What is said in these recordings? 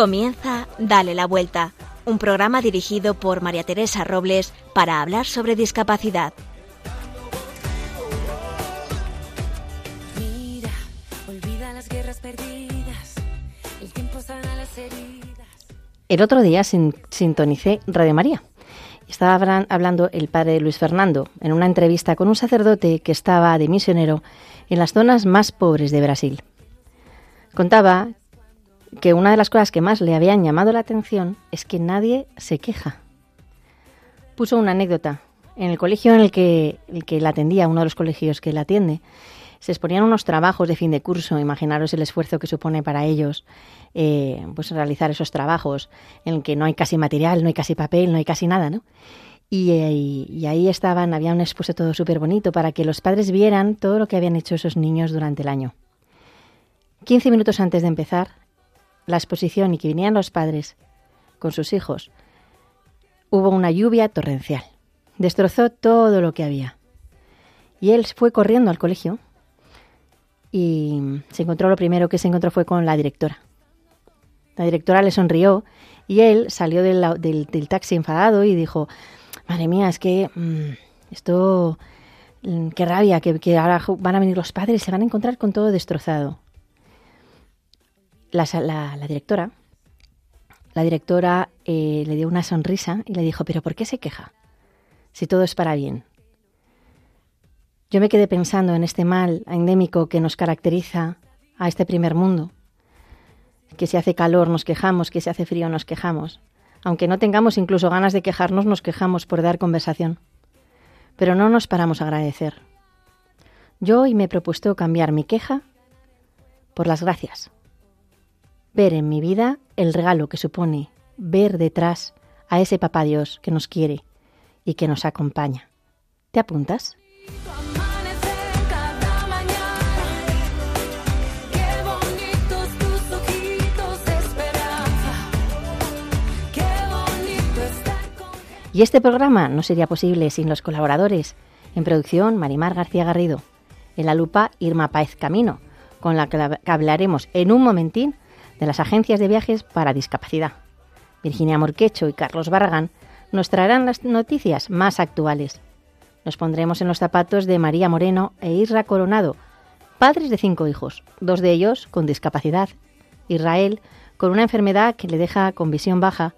Comienza Dale la Vuelta, un programa dirigido por María Teresa Robles para hablar sobre discapacidad. Mira, olvida las guerras perdidas, el tiempo sana las heridas. El otro día sin- sintonicé Radio María. Estaba hablan- hablando el padre Luis Fernando en una entrevista con un sacerdote que estaba de misionero en las zonas más pobres de Brasil. Contaba que una de las cosas que más le habían llamado la atención es que nadie se queja. Puso una anécdota. En el colegio en el que, el que la atendía, uno de los colegios que la atiende, se exponían unos trabajos de fin de curso. Imaginaros el esfuerzo que supone para ellos eh, pues realizar esos trabajos en el que no hay casi material, no hay casi papel, no hay casi nada, ¿no? Y, eh, y- ahí estaban, había un expuesto todo súper bonito para que los padres vieran todo lo que habían hecho esos niños durante el año. 15 minutos antes de empezar la exposición y que vinieran los padres con sus hijos, hubo una lluvia torrencial. Destrozó todo lo que había. Y él fue corriendo al colegio y se encontró, lo primero que se encontró fue con la directora. La directora le sonrió y él salió del, del- taxi enfadado y dijo, madre mía, es que mm, esto, mm, qué rabia, que, ahora van a venir los padres se van a encontrar con todo destrozado. La, directora, la directora eh, le dio una sonrisa y le dijo, pero ¿por qué se queja? Si todo es para bien. Yo me quedé pensando en este mal endémico que nos caracteriza a este primer mundo, que si hace calor nos quejamos, que si hace frío nos quejamos. Aunque no tengamos incluso ganas de quejarnos, nos quejamos por dar conversación. Pero no nos paramos a agradecer. Yo hoy me he propuesto cambiar mi queja por las gracias. Ver en mi vida el regalo que supone ver detrás a ese papá Dios que nos quiere y que nos acompaña. ¿Te apuntas? Y este programa no sería posible sin los colaboradores. En producción, Marimar García Garrido. En la lupa, Irma Paez Camino, con la- que hablaremos en un momentín de las agencias de viajes para discapacidad. Virginia Morquecho y Carlos Barragán nos traerán las noticias más actuales. Nos pondremos en los zapatos de María Moreno e Isra Coronado, padres de cinco hijos, dos de ellos con discapacidad. Israel con una enfermedad que le deja con visión baja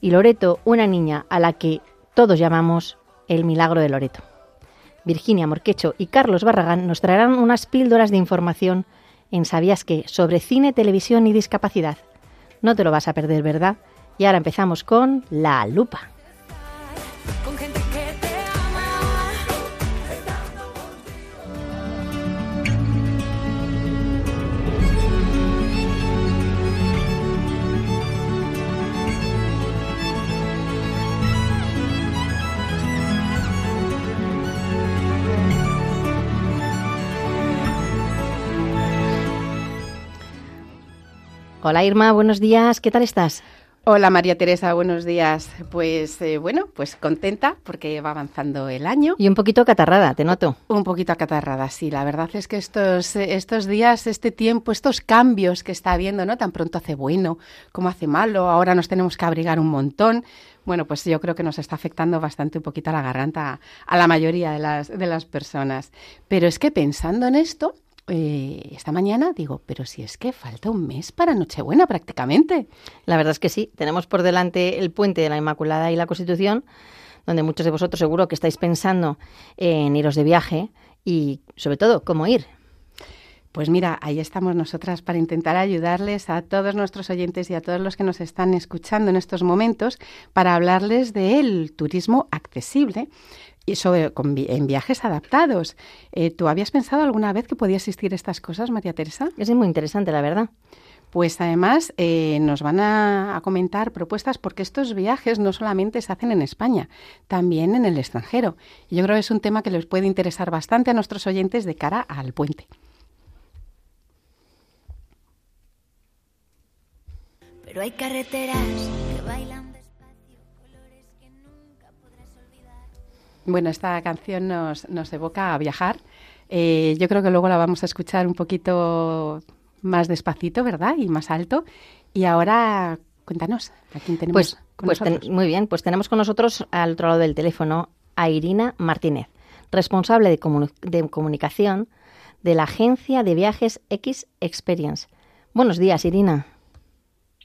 y Loreto, una niña a la que todos llamamos el milagro de Loreto. Virginia Morquecho y Carlos Barragán nos traerán unas píldoras de información en Sabías qué sobre cine, televisión y discapacidad. No te lo vas a perder, ¿verdad? Y ahora empezamos con La Lupa. Hola Irma, buenos días, ¿qué tal estás? Hola María Teresa, buenos días. Pues eh, bueno, pues contenta porque va avanzando el año. Y un poquito catarrada, te noto. Un poquito acatarrada, sí. La verdad es que estos, eh, estos días, este tiempo, estos cambios que está habiendo, ¿no? Tan pronto hace bueno como hace malo, ahora nos tenemos que abrigar un montón. Bueno, pues yo creo que nos está afectando bastante un poquito a la garganta a la mayoría de las, de las personas. Pero es que pensando en esto, eh, esta mañana digo, pero si es que falta un mes para Nochebuena prácticamente. La verdad es que sí, tenemos por delante el puente de la Inmaculada y la Constitución, donde muchos de vosotros seguro que estáis pensando en iros de viaje y sobre todo cómo ir. Pues mira, ahí estamos nosotras para intentar ayudarles a todos nuestros oyentes y a todos los que nos están escuchando en estos momentos para hablarles del turismo accesible y sobre con vi- en viajes adaptados. Eh, ¿Tú habías pensado alguna vez que podía existir estas cosas, María Teresa? Es muy interesante, la verdad. Pues además eh, nos van a, a comentar propuestas porque estos viajes no solamente se hacen en España, también en el extranjero. Y yo creo que es un tema que les puede interesar bastante a nuestros oyentes de cara al puente. Pero hay carreteras que bailan Bueno, esta canción nos, nos evoca a viajar. Eh, yo creo que luego la vamos a escuchar un poquito más despacito, ¿verdad? Y más alto. Y ahora, cuéntanos, ¿a quién tenemos Pues, con pues ten- muy bien, pues tenemos con nosotros al otro lado del teléfono a Irina Martínez, responsable de, comuni- de comunicación de la agencia de viajes X Experience. Buenos días, Irina.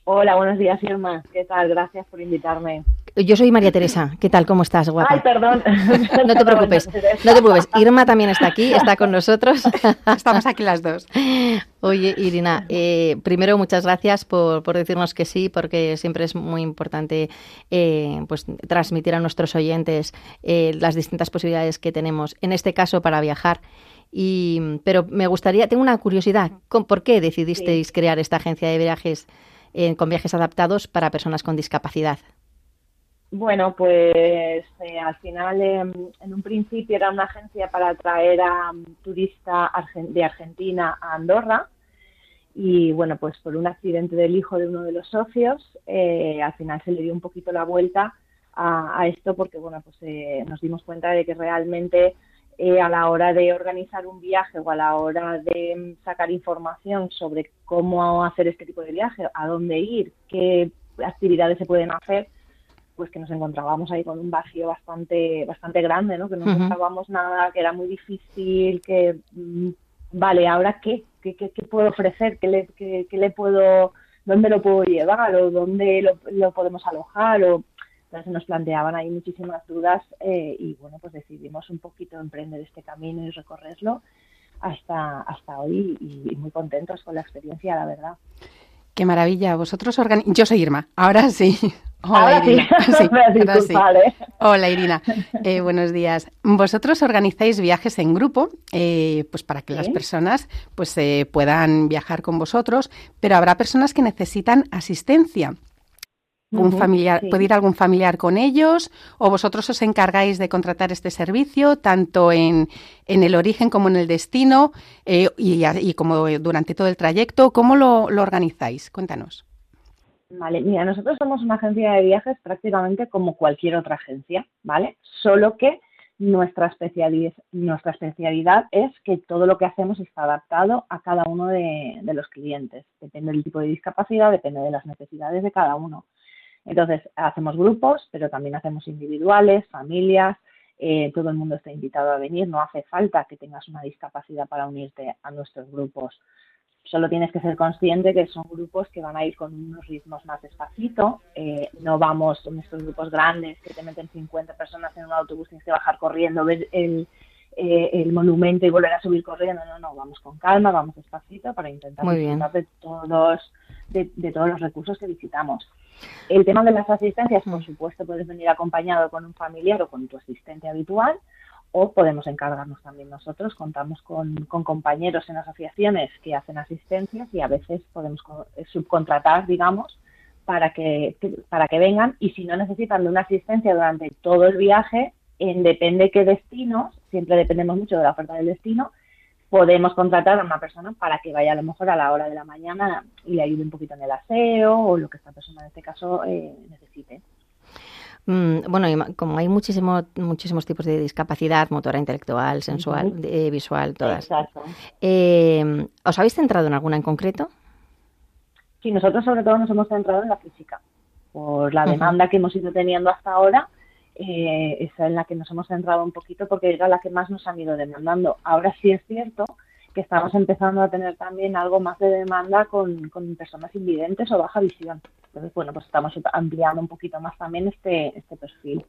Hola, buenos días, Irma. ¿Qué tal? Gracias por invitarme. Yo soy María Teresa. ¿Qué tal? ¿Cómo estás, guapa? Ay, perdón. No te preocupes, no te preocupes. Irma también está aquí, está con nosotros. Estamos aquí las dos. Oye, Irina, eh, primero muchas gracias por, por decirnos que sí, porque siempre es muy importante eh, pues transmitir a nuestros oyentes eh, las distintas posibilidades que tenemos, en este caso para viajar. Y, pero me gustaría, tengo una curiosidad, ¿con- ¿por qué decidisteis crear esta agencia de viajes eh, con viajes adaptados para personas con discapacidad? Bueno, pues eh, al final, em, en un principio era una agencia para atraer a um, turista argen- de Argentina a Andorra. Y bueno, pues por un accidente del hijo de uno de los socios, eh, al final se le dio un poquito la vuelta a, a esto porque bueno, pues eh, nos dimos cuenta de que realmente eh, a la hora de organizar un viaje o a la hora de mm, sacar información sobre cómo hacer este tipo de viaje, a dónde ir, qué actividades se pueden hacer, pues que nos encontrábamos ahí con un vacío bastante bastante grande, ¿no? Que no Ujú. encontrábamos nada, que era muy difícil, que mm, vale, ahora qué, qué, qué, qué puedo ofrecer, qué le, qué, qué le puedo, dónde lo puedo llevar o dónde lo, lo podemos alojar o entonces nos planteaban ahí muchísimas dudas eh, y bueno pues decidimos un poquito emprender este camino y recorrerlo hasta hasta hoy y, y muy contentos con la experiencia la verdad. Qué maravilla. Vosotros organi- Yo soy Irma. Ahora sí. Hola, Ahora Irina. Sí, me has ahora sí. disculpado, ¿eh? Hola Irina, Eh, buenos días. Vosotros organizáis viajes en grupo, eh, pues para que las personas pues eh, puedan viajar con vosotros, pero habrá personas que necesitan asistencia. ¿Algún familiar, sí. ¿Puede ir algún familiar con ellos o vosotros os encargáis de contratar este servicio tanto en, en el origen como en el destino eh, y como durante todo el trayecto? ¿Cómo lo, lo organizáis? Cuéntanos. Vale, mira, nosotros somos una agencia de viajes prácticamente como cualquier otra agencia, ¿vale? Solo que nuestra especialidad, nuestra especialidad es que todo lo que hacemos está adaptado a cada uno de, de los clientes. Depende del tipo de discapacidad, depende de las necesidades de cada uno. Entonces, hacemos grupos, pero también hacemos individuales, familias, eh, todo el mundo está invitado a venir, no hace falta que tengas una discapacidad para unirte a nuestros grupos. Solo tienes que ser consciente que son grupos que van a ir con unos ritmos más despacito. eh, no vamos en estos grupos grandes que te meten 50 personas en un autobús, tienes que bajar corriendo, ver el, eh, el monumento y volver a subir corriendo. No, no, vamos con calma, vamos despacito para intentar disfrutar de todos, de, de todos los recursos que visitamos. El tema de las asistencias, por supuesto, puedes venir acompañado con un familiar o con tu asistente habitual o podemos encargarnos también nosotros. Contamos con, con compañeros en asociaciones que hacen asistencias y a veces podemos eh, subcontratar, digamos, para que, que- para que vengan y si no necesitan de una asistencia durante todo el viaje, en depende qué destinos, siempre dependemos mucho de la oferta del destino, podemos contratar a una persona para que vaya a lo mejor a la hora de la mañana y le ayude un poquito en el aseo o lo que esta persona en este caso eh, necesite. Mm, bueno, como hay muchísimo, muchísimos tipos de discapacidad, motora, intelectual, sensual, eh, visual, todas. Exacto. Eh, ¿Os habéis centrado en alguna en concreto? Sí, nosotros sobre todo nos hemos centrado en la física, por la demanda que hemos ido teniendo hasta ahora, eh, esa en la que nos hemos centrado un poquito porque era la que más nos han ido demandando. Ahora sí es cierto que estamos empezando a tener también algo más de demanda con, con personas invidentes o baja visión. Entonces, bueno, pues estamos ampliando un poquito más también este, este perfil.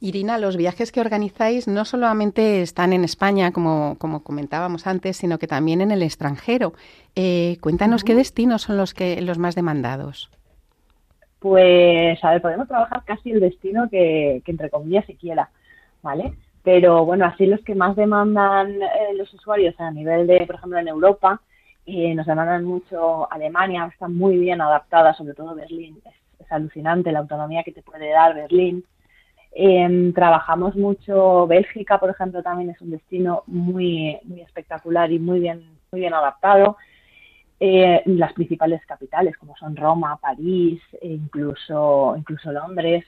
Irina, los viajes que organizáis no solamente están en España, como, como comentábamos antes, sino que también en el extranjero. Eh, cuéntanos qué destinos son los que los más demandados. Pues, a ver, podemos trabajar casi el destino que, que entre comillas se quiera, ¿vale? Pero bueno, así los que más demandan eh, los usuarios a nivel de, por ejemplo, en Europa, eh, nos demandan mucho Alemania, está muy bien adaptada, sobre todo Berlín. Es, alucinante la autonomía que te puede dar Berlín. Eh, trabajamos mucho Bélgica, por ejemplo, también es un destino muy, muy espectacular y muy bien, muy bien adaptado. Eh, las principales capitales, como son Roma, París, e incluso, incluso Londres,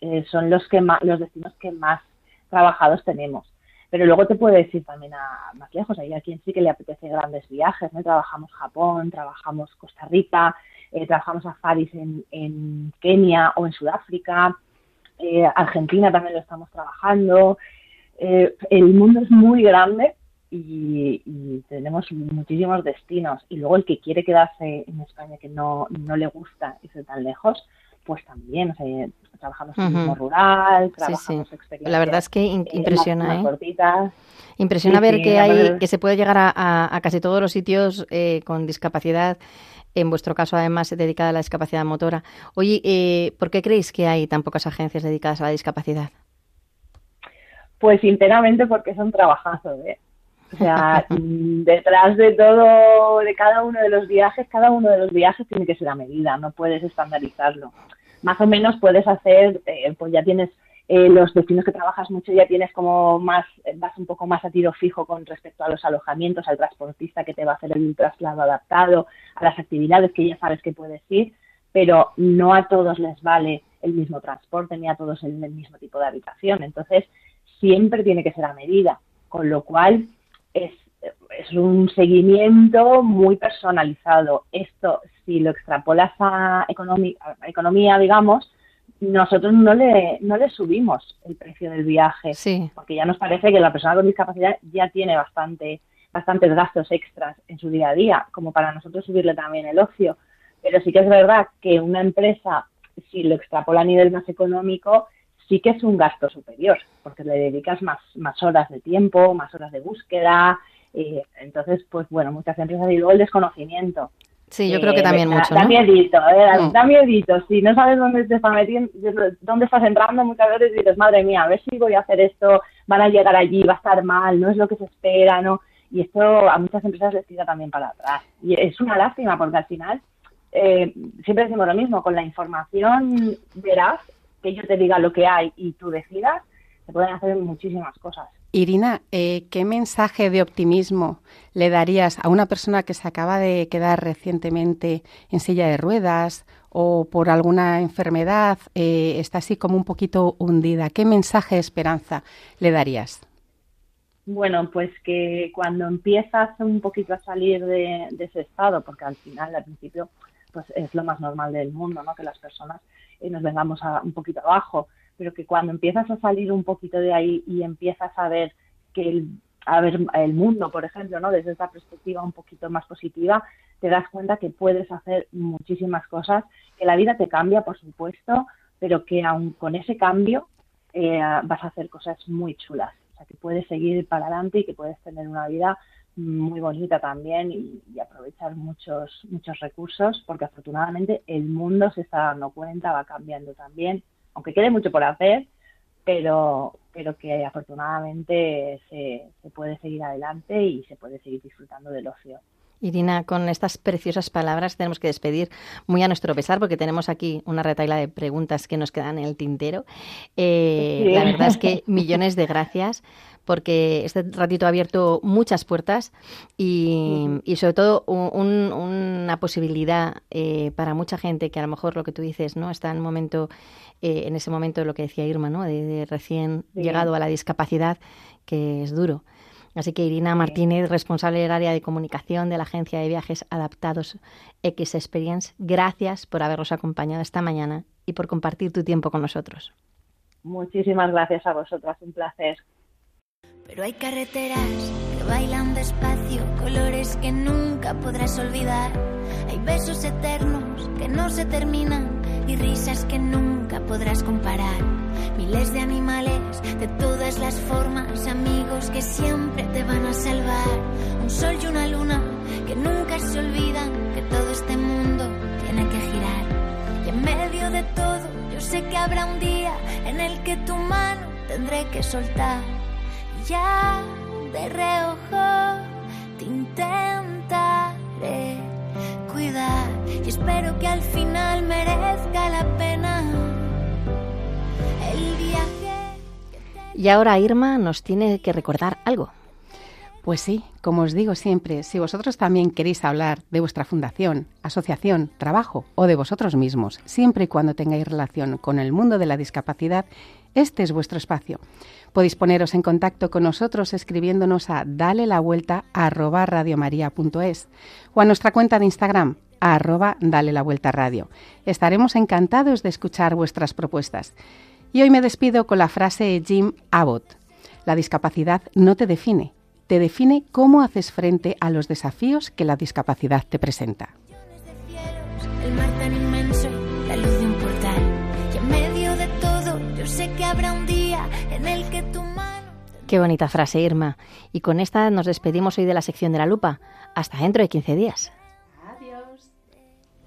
eh, son los, que más, los destinos que más trabajados tenemos. pero luego te puedes ir también a más lejos. A quien sí que le apetece grandes viajes, ¿no? Trabajamos Japón, trabajamos Costa Rica, eh, trabajamos safaris en, en Kenia o en Sudáfrica, eh, Argentina también lo estamos trabajando. Eh, el mundo es muy grande y, tenemos muchísimos destinos. Y luego el que quiere quedarse en España que no, no le gusta irse tan lejos, pues también, o sea, trabajamos turismo rural, trabajamos sí, sí. La verdad es que eh, impresiona, ¿eh? Impresiona ver que hay, que se puede llegar a, casi todos los sitios eh, con discapacidad. En vuestro caso, además, dedicada a la discapacidad motora. Oye, eh, ¿por qué creéis que hay tan pocas agencias dedicadas a la discapacidad? Pues sinceramente porque son trabajazos, ¿eh? O sea, detrás de todo, de cada uno de los viajes, cada uno de los viajes tiene que ser a medida, no puedes estandarizarlo más o menos puedes hacer, eh, pues ya tienes eh, los destinos que trabajas mucho, ya tienes como más, vas un poco más a tiro fijo con respecto a los alojamientos, al transportista que te va a hacer el traslado adaptado, a las actividades que ya sabes que puedes ir, pero no a todos les vale el mismo transporte ni a todos el mismo tipo de habitación. Entonces, siempre tiene que ser a medida, con lo cual es es un seguimiento muy personalizado. Esto, si lo extrapolas a, economía, digamos, nosotros no le, no le subimos el precio del viaje, porque ya nos parece que la persona con discapacidad ya tiene bastante bastantes gastos extras en su día a día, como para nosotros subirle también el ocio. Pero sí que es verdad que una empresa, si lo extrapola a nivel más económico, sí que es un gasto superior, porque le dedicas más, más horas de tiempo, más horas de búsqueda, y entonces, pues bueno, muchas empresas y luego el desconocimiento. Sí, yo creo que también mucho. Da, miedito, ¿eh? da miedito. Si no sabes dónde te estás metiendo, dónde estás entrando, muchas veces dices, madre mía, a ver si voy a hacer esto, van a llegar allí, va a estar mal, no es lo que se espera, ¿no? Y esto a muchas empresas les tira también para atrás. Y es una lástima porque al final eh, siempre decimos lo mismo, con la información verás que yo te diga lo que hay y tú decidas, se pueden hacer muchísimas cosas. Irina, eh, ¿qué mensaje de optimismo le darías a una persona que se acaba de quedar recientemente en silla de ruedas o por alguna enfermedad eh, está así como un poquito hundida? ¿Qué mensaje de esperanza le darías? Bueno, pues que cuando empiezas un poquito a salir de, ese estado, porque al final, al principio, pues es lo más normal del mundo, ¿no? Que las personas eh, nos vengamos a, un poquito abajo pero que cuando empiezas a salir un poquito de ahí y empiezas a ver que el, a ver el mundo, por ejemplo, ¿no? desde esta perspectiva un poquito más positiva, te das cuenta que puedes hacer muchísimas cosas, que la vida te cambia, por supuesto, pero que aún con ese cambio eh, vas a hacer cosas muy chulas. O sea, que puedes seguir para adelante y que puedes tener una vida muy bonita también y, y, aprovechar muchos muchos recursos porque afortunadamente el mundo se está dando cuenta va cambiando también aunque quede mucho por hacer, pero, pero que afortunadamente se, se puede seguir adelante y se puede seguir disfrutando del ocio. Irina, con estas preciosas palabras tenemos que despedir muy a nuestro pesar porque tenemos aquí una retaila de preguntas que nos quedan en el tintero. Eh, la verdad es que millones de gracias porque este ratito ha abierto muchas puertas y, sobre todo una posibilidad eh, para mucha gente que a lo mejor lo que tú dices no está en momento eh, en ese momento lo que decía Irma, ¿no? de, recién llegado a la discapacidad, que es duro. Así que Irina Martínez, responsable del área de comunicación de la agencia de viajes adaptados X Experience, gracias por habernos acompañado esta mañana y por compartir tu tiempo con nosotros. Muchísimas gracias a vosotras, un placer. Pero hay carreteras que bailan despacio, colores que nunca podrás olvidar. Hay besos eternos que no se terminan y risas que nunca podrás comparar. Miles de animales de todas las formas, amigos que siempre te van a salvar. Un sol y una luna que nunca se olvidan que todo este mundo tiene que girar. Y en medio de todo, yo sé que habrá un día en el que tu mano tendré que soltar. Ya de reojo te intentaré cuidar y espero que al final merezca la pena. Y ahora Irma nos tiene que recordar algo. Pues sí, como os digo siempre, si vosotros también queréis hablar de vuestra fundación, asociación, trabajo o de vosotros mismos, siempre y cuando tengáis relación con el mundo de la discapacidad, Este es vuestro espacio. Podéis poneros en contacto con nosotros escribiéndonos a dale la vuelta a o a nuestra cuenta de Instagram arroba dale la vuelta radio. Estaremos encantados de escuchar vuestras propuestas. Y hoy me despido con la frase de Jim Abbott. La discapacidad no te define, te define cómo haces frente a los desafíos que la discapacidad te presenta. El mar tan inmenso, la luz de un portal. Y en medio de todo, yo sé que habrá un día en el que tu mano. Qué bonita frase, Irma. Y con esta nos despedimos hoy de la sección de la lupa. Hasta dentro de 15 días. Adiós.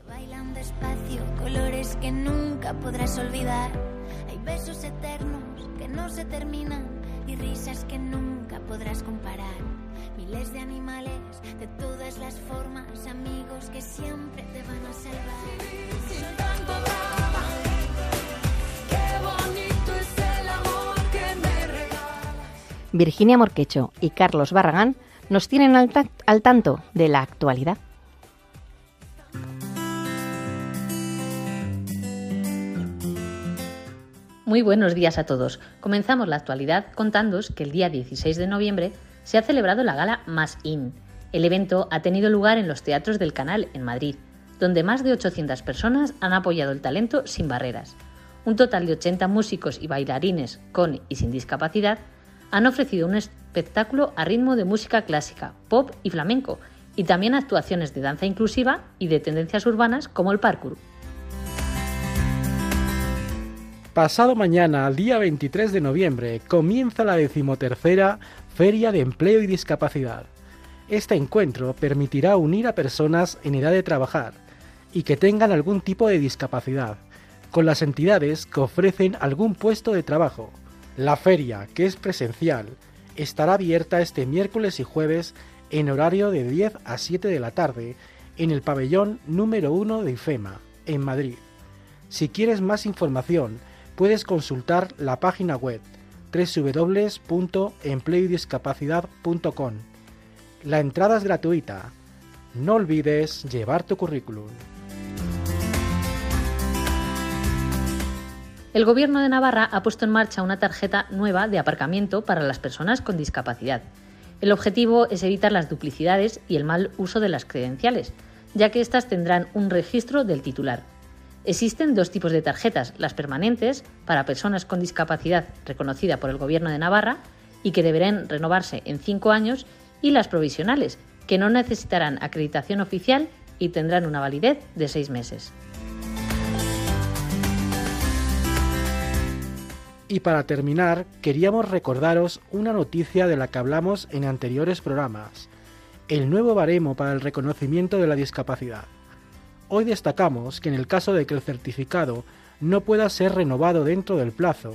Bailan despacio, colores que nunca podrás olvidar. Besos eternos que no se terminan y risas que nunca podrás comparar. Miles de animales de todas las formas, amigos que siempre te van a salvar. Virginia Morquecho y Carlos Barragán nos tienen al, ta- al tanto de la actualidad. Muy buenos días a todos. Comenzamos la actualidad contándoos que el día 16 de noviembre se ha celebrado la gala Más In. El evento ha tenido lugar en los teatros del Canal, en Madrid, donde más de 800 personas han apoyado el talento sin barreras. Un total de 80 músicos y bailarines con y sin discapacidad han ofrecido un espectáculo a ritmo de música clásica, pop y flamenco, y también actuaciones de danza inclusiva y de tendencias urbanas como el parkour. Pasado mañana, día 23 de noviembre, comienza la decimotercera Feria de Empleo y Discapacidad. Este encuentro permitirá unir a personas en edad de trabajar y que tengan algún tipo de discapacidad, con las entidades que ofrecen algún puesto de trabajo. La feria, que es presencial, estará abierta este miércoles y jueves en horario de 10 a 7 de la tarde en el pabellón número 1 de IFEMA, en Madrid. Si quieres más información, puedes consultar la página web www.empleoydiscapacidad.com. La entrada es gratuita. No olvides llevar tu currículum. El Gobierno de Navarra ha puesto en marcha una tarjeta nueva de aparcamiento para las personas con discapacidad. El objetivo es evitar las duplicidades y el mal uso de las credenciales, ya que éstas tendrán un registro del titular. Existen dos tipos de tarjetas, las permanentes, para personas con discapacidad reconocida por el Gobierno de Navarra y que deberán renovarse en cinco años, y las provisionales, que no necesitarán acreditación oficial y tendrán una validez de seis meses. Y para terminar, queríamos recordaros una noticia de la que hablamos en anteriores programas, el nuevo baremo para el reconocimiento de la discapacidad. Hoy destacamos que en el caso de que el certificado no pueda ser renovado dentro del plazo,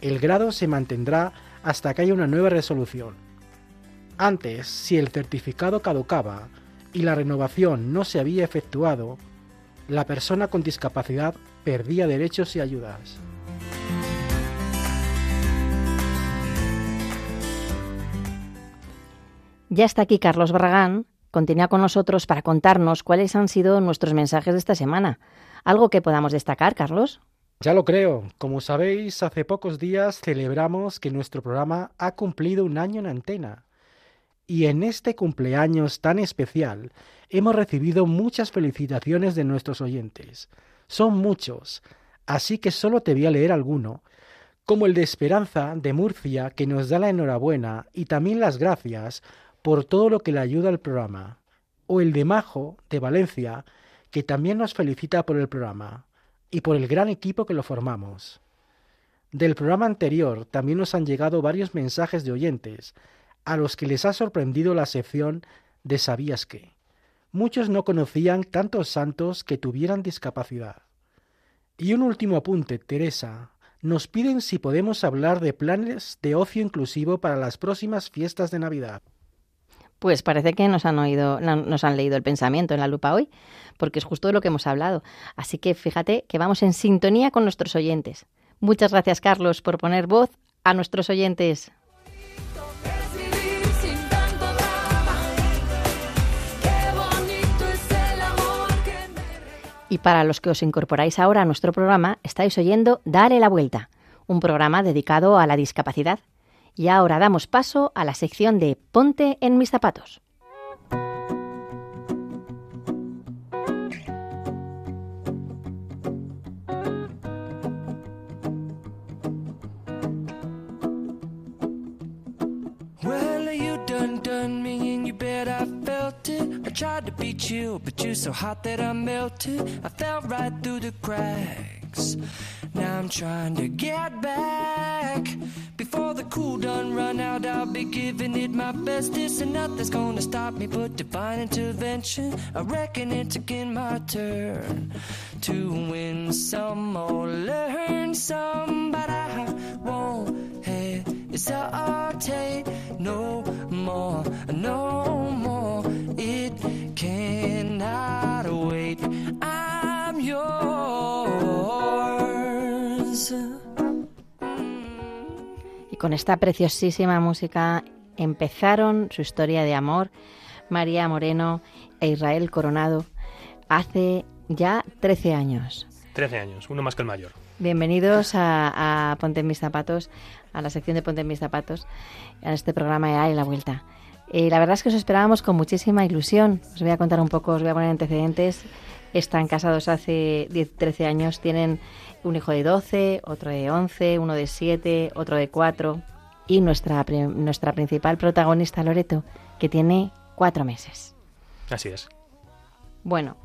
el grado se mantendrá hasta que haya una nueva resolución. Antes, si el certificado caducaba y la renovación no se había efectuado, la persona con discapacidad perdía derechos y ayudas. Ya está aquí Carlos Barragán. Continúa con nosotros para contarnos cuáles han sido nuestros mensajes de esta semana. ¿Algo que podamos destacar, Carlos? Ya lo creo. Como sabéis, hace pocos días celebramos que nuestro programa ha cumplido un año en antena. Y en este cumpleaños tan especial hemos recibido muchas felicitaciones de nuestros oyentes. Son muchos, así que solo te voy a leer alguno, como el de Esperanza de Murcia, que nos da la enhorabuena y también las gracias por todo lo que le ayuda al programa, o el de Majo de Valencia, que también nos felicita por el programa y por el gran equipo que lo formamos. Del programa anterior también nos han llegado varios mensajes de oyentes, a los que les ha sorprendido la sección de ¿Sabías qué? Muchos no conocían tantos santos que tuvieran discapacidad. Y un último apunte, Teresa. Nos piden si podemos hablar de planes de ocio inclusivo para las próximas fiestas de Navidad. Pues parece que nos han oído, nos han leído el pensamiento en la lupa hoy, porque es justo de lo que hemos hablado. Así que fíjate que vamos en sintonía con nuestros oyentes. Muchas gracias, Carlos, por poner voz a nuestros oyentes. Y para los que os incorporáis ahora a nuestro programa, estáis oyendo Dale la Vuelta, un programa dedicado a la discapacidad. Y ahora damos paso a la sección de Ponte en mis zapatos. tried to beat you, but you're so hot that I melted. I fell right through the cracks. Now I'm trying to get back. Before the cool done run out, I'll be giving it my best. This and nothing's gonna stop me but divine intervention. I reckon it's again my turn to win some or learn some, but I won't hesitate Y con esta preciosísima música empezaron su historia de amor María Moreno e Israel Coronado hace ya 13 años. 13 años, uno más que el mayor. Bienvenidos a, a Ponte en mis zapatos, a la sección de Ponte en mis zapatos, a este programa de y la Vuelta. Eh, la verdad es que os esperábamos con muchísima ilusión. Os voy a contar un poco, os voy a poner antecedentes. Están casados hace 10, 13 años, tienen un hijo de 12, otro de 11, uno de 7, otro de 4 y nuestra, nuestra principal protagonista, Loreto, que tiene 4 meses. Así es. Bueno,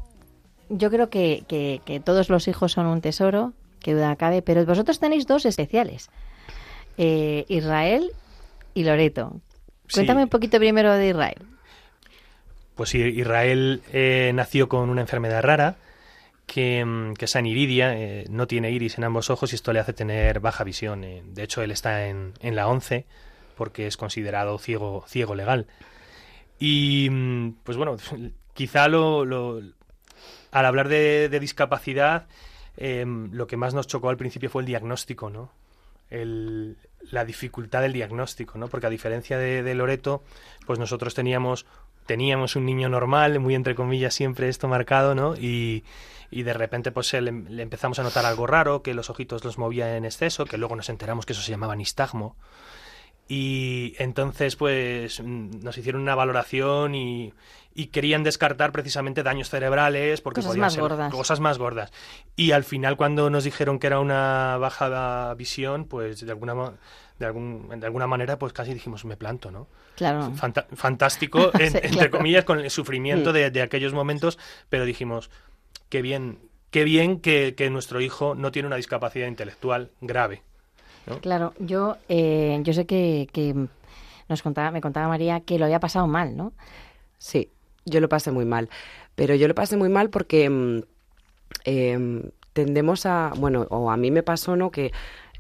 yo creo que, que, todos los hijos son un tesoro, que duda cabe, pero vosotros tenéis dos especiales, eh, Israel y Loreto. Cuéntame un poquito primero de Israel. Pues Israel eh, nació con una enfermedad rara, que, mm, que es aniridia, eh, no tiene iris en ambos ojos y esto le hace tener baja visión. Eh. de hecho, él está en, en, la 11 porque es considerado ciego, ciego legal. Y mm, pues bueno, quizá lo, al hablar de, de discapacidad, lo que más nos chocó al principio fue el diagnóstico, ¿no? La dificultad del diagnóstico, ¿no? Porque a diferencia de, Loreto, pues nosotros teníamos teníamos un niño normal, muy entre comillas siempre esto marcado, ¿no? Y, y de repente pues le, empezamos a notar algo raro, que los ojitos los movía en exceso, que luego nos enteramos que eso se llamaba nistagmo. Y entonces pues nos hicieron una valoración y, y querían descartar precisamente daños cerebrales porque cosas podían más ser gordas. cosas más gordas. Y al final cuando nos dijeron que era una baja visión, pues de alguna de, algún, de alguna manera pues casi dijimos me planto, ¿no? Claro. fantástico, entre comillas, con el sufrimiento de, de, aquellos momentos, pero dijimos qué bien, qué bien que, que nuestro hijo no tiene una discapacidad intelectual grave. Claro, yo, eh, yo sé que, que nos contaba, me contaba María que lo había pasado mal, ¿no? Sí, yo lo pasé muy mal. Pero yo lo pasé muy mal porque mm, em, tendemos a, bueno, o a mí me pasó, ¿no? Que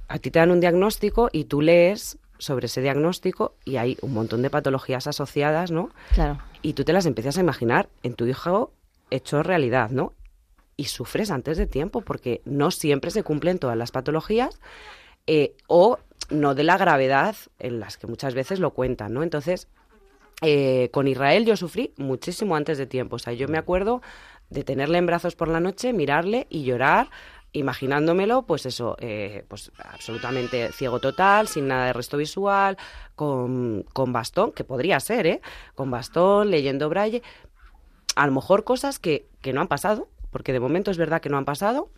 a ti te dan un diagnóstico y tú lees sobre ese diagnóstico y hay un montón de patologías asociadas, ¿no? Claro. Y tú te las empiezas a imaginar en tu hijo hecho realidad, ¿no? Y sufres antes de tiempo porque no siempre se cumplen todas las patologías eh, o no de la gravedad en las que muchas veces lo cuentan, ¿no? Entonces, eh, con Israel yo sufrí muchísimo antes de tiempo. O sea, yo me acuerdo de tenerle en brazos por la noche, mirarle y llorar, imaginándomelo, pues eso, eh, pues absolutamente ciego total, sin nada de resto visual, con, con bastón, que podría ser, ¿eh? Con bastón, leyendo braille. A lo mejor cosas que, que no han pasado, porque de momento es verdad que no han pasado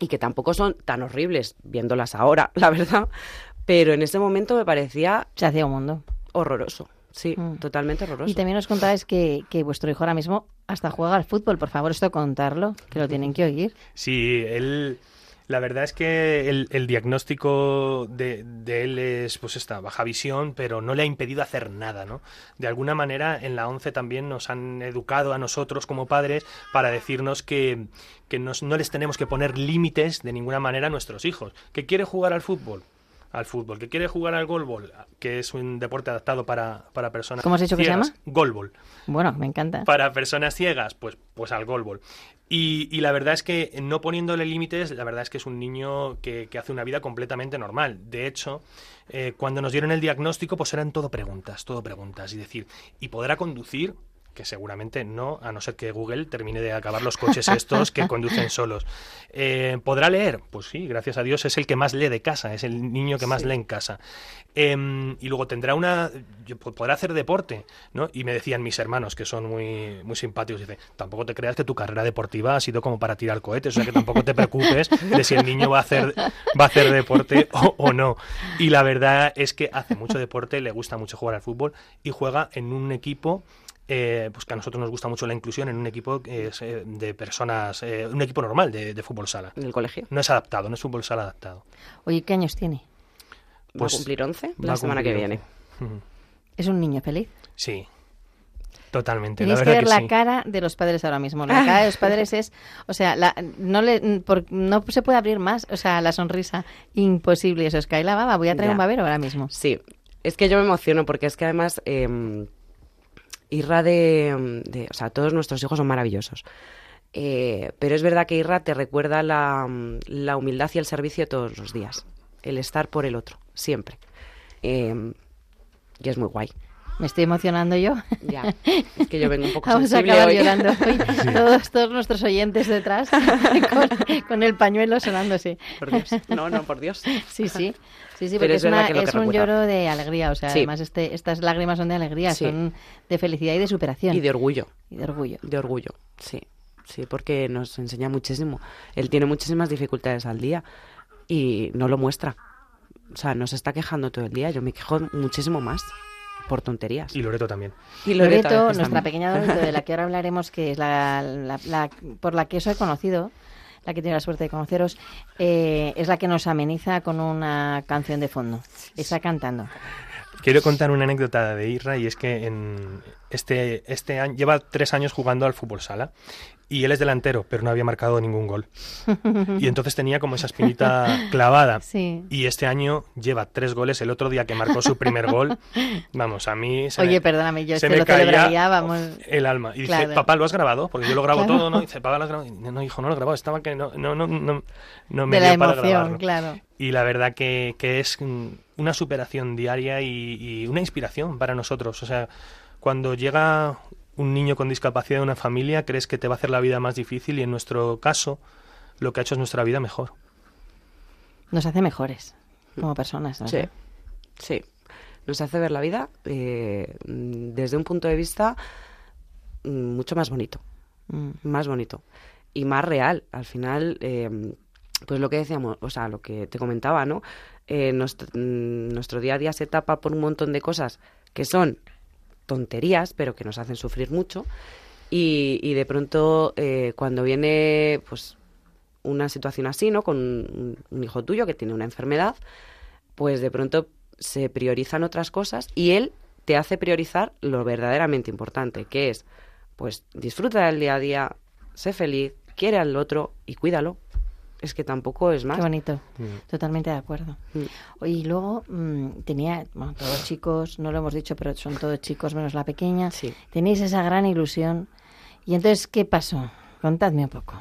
y que tampoco son tan horribles viéndolas ahora, la verdad. Pero en ese momento me parecía... Se hacía un mundo. Horroroso. Sí, mm. totalmente horroroso. Y también os contáis que, que, vuestro hijo ahora mismo hasta juega al fútbol. Por favor, esto contarlo, que lo tienen que oír. Sí, él... La verdad es que el, diagnóstico de, de, él es pues esta baja visión, pero no le ha impedido hacer nada, ¿no? De alguna manera en la ONCE también nos han educado a nosotros como padres para decirnos que, que no les tenemos que poner límites de ninguna manera a nuestros hijos. ¿Que quiere jugar al fútbol? al fútbol, que quiere jugar al golbol, que es un deporte adaptado para, para personas ¿Cómo has dicho que se llama? Golbol. Bueno, me encanta. Para personas ciegas, pues, pues al golbol. Y, y la verdad es que no poniéndole límites, la verdad es que es un niño que, hace una vida completamente normal. De hecho, eh, cuando nos dieron el diagnóstico, pues eran todo preguntas, todo preguntas. Y decir, ¿y podrá conducir? Que seguramente no, a no ser que Google termine de acabar los coches estos que conducen solos. Eh, ¿Podrá leer? Pues sí, gracias a Dios es el que más lee de casa, es el niño que más lee en casa. Em, y luego tendrá una... podrá hacer deporte, ¿no? Y me decían mis hermanos, que son muy, muy simpáticos, dice, tampoco te creas que tu carrera deportiva ha sido como para tirar cohetes, o sea que tampoco te preocupes de si el niño va a hacer, va a hacer deporte o, o no. Y la verdad es que hace mucho deporte, le gusta mucho jugar al fútbol y juega en un equipo eh, pues que a nosotros nos gusta mucho la inclusión en un equipo que es, eh, de personas, eh, un equipo normal de, de fútbol sala. ¿En el colegio? No es adaptado, no es fútbol sala adaptado. Oye, ¿qué años tiene? ¿Va Pues a cumplir 11 va la semana que viene? 11. Ujú. ¿Es un niño feliz? Sí, totalmente. Tenéis la que ver la sí. cara de los padres ahora mismo. La cara de los padres es, o sea, la- no le, por- no se puede abrir más, o sea, la sonrisa imposible. Eso es que ahí la baba. Voy a traer Ya. un babero ahora mismo. Sí, es que yo me emociono porque es que además eh, Irra de, de- O sea, todos nuestros hijos son maravillosos. Eh, pero es verdad que Irra te recuerda la, la humildad y el servicio todos los días. El estar por el otro, siempre. Eh, y es muy guay. Me estoy emocionando yo. Ya, es que yo vengo un poco Vamos a acabar hoy. llorando hoy. Todos, todos nuestros oyentes detrás con, con el pañuelo sonándose. Por Dios. No, no, por Dios. Sí, sí. Sí, sí, Pero porque es es, verdad una- es que un lloro de alegría. O sea, Sí. además este, estas lágrimas son de alegría, Sí. son de felicidad y de superación. Y de orgullo. Y de orgullo. De orgullo, sí. Sí, porque nos enseña muchísimo. Él tiene muchísimas dificultades al día y no lo muestra. O sea, no se está quejando todo el día. Yo me quejo muchísimo más por tonterías. Y Loreto también. Y Loreto, nuestra también. pequeña Loreto, de la que ahora hablaremos, que es la, la- la- por la que os he conocido, la que tiene la suerte de conoceros, eh, es la que nos ameniza con una canción de fondo. Está cantando. Quiero contar una anécdota de Irra y es que en este, este año lleva tres años jugando al fútbol sala y él es delantero, pero no había marcado ningún gol. Y entonces tenía como esa espinita clavada. Sí. Y este año lleva tres goles. El otro día que marcó su primer gol, vamos, a mí se Oye, me, perdóname, yo se este me lo caía vamos. el alma. Y dice, papá, ¿lo has grabado? Porque yo lo grabo Claro. todo, ¿no? Y dice, papá, ¿lo has grabado? No, hijo, no lo he grabado. Estaba que no, no, no, no, no me de la dio para emoción, grabarlo. claro. Y la verdad que, que es una superación diaria y, y una inspiración para nosotros. O sea, cuando llega un niño con discapacidad de una familia, crees que te va a hacer la vida más difícil y en nuestro caso lo que ha hecho es nuestra vida mejor. Nos hace mejores como personas. ¿no? Sí, sí. Nos hace ver la vida eh, desde un punto de vista mm, mucho más bonito. Mm. más bonito y más real. Al final, eh, pues lo que decíamos, o sea, lo que te comentaba, ¿no? Eh, nuestro, mm, nuestro día a día se tapa por un montón de cosas que son tonterías, pero que nos hacen sufrir mucho. Y, de pronto, eh, cuando viene, pues, una situación así, ¿no? Con un, un hijo tuyo que tiene una enfermedad, pues de pronto se priorizan otras cosas y él te hace priorizar lo verdaderamente importante, que es, pues, disfruta del día a día, sé feliz, quiere al otro y cuídalo. Es que tampoco es más. Qué bonito. Mm. Totalmente de acuerdo. Mm. Y luego mm, tenía, bueno, todos chicos, no lo hemos dicho, pero son todos chicos menos la pequeña. Sí. Tenéis esa gran ilusión. Y entonces, ¿qué pasó? Contadme un poco.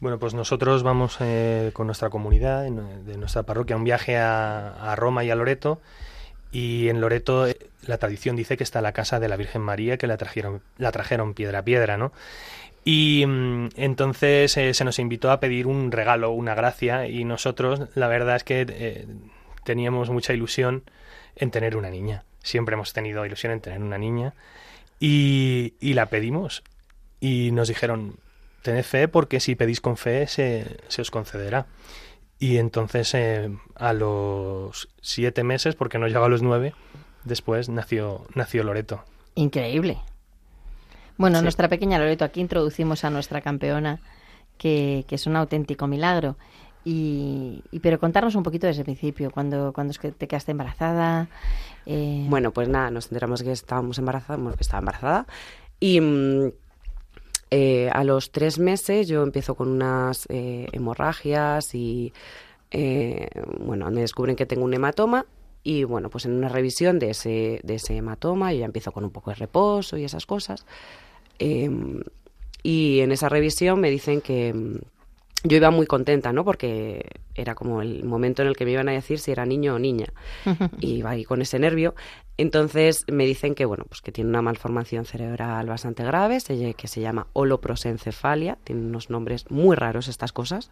Bueno, pues nosotros vamos eh, con nuestra comunidad, en- de nuestra parroquia, a un viaje a, a Roma y a Loreto. Y en Loreto eh, la tradición dice que está la casa de la Virgen María, que la trajeron, la trajeron piedra a piedra, ¿no? Y mm, entonces eh, se nos invitó a pedir un regalo, una gracia, y nosotros la verdad es que eh, teníamos mucha ilusión en tener una niña. Siempre hemos tenido ilusión en tener una niña. Y, y la pedimos. Y nos dijeron, tened fe porque si pedís con fe se, se os concederá. Y entonces eh, a los siete meses, porque no llegó a los nueve, después nació, nació Loreto. Increíble. Bueno, Sí. nuestra pequeña Loreto, aquí introducimos a nuestra campeona, que, que es un auténtico milagro. Y, y- pero contarnos un poquito desde el principio, cuando, cuando es que te quedaste embarazada. eh, Bueno, pues nada, nos enteramos que estábamos embarazadas, bueno, que estaba embarazada. Y mm, eh, a los tres meses yo empiezo con unas eh, hemorragias y, eh, bueno, me descubren que tengo un hematoma. Y bueno, pues en una revisión de ese, de ese hematoma, yo ya empiezo con un poco de reposo y esas cosas. Em, y en esa revisión me dicen que mm, yo iba muy contenta, ¿no? Porque era como el momento en el que me iban a decir si era niño o niña. y iba ahí con ese nervio. Entonces me dicen que bueno, pues que tiene una malformación cerebral bastante grave, que se llama holoprosencefalia, tienen unos nombres muy raros estas cosas.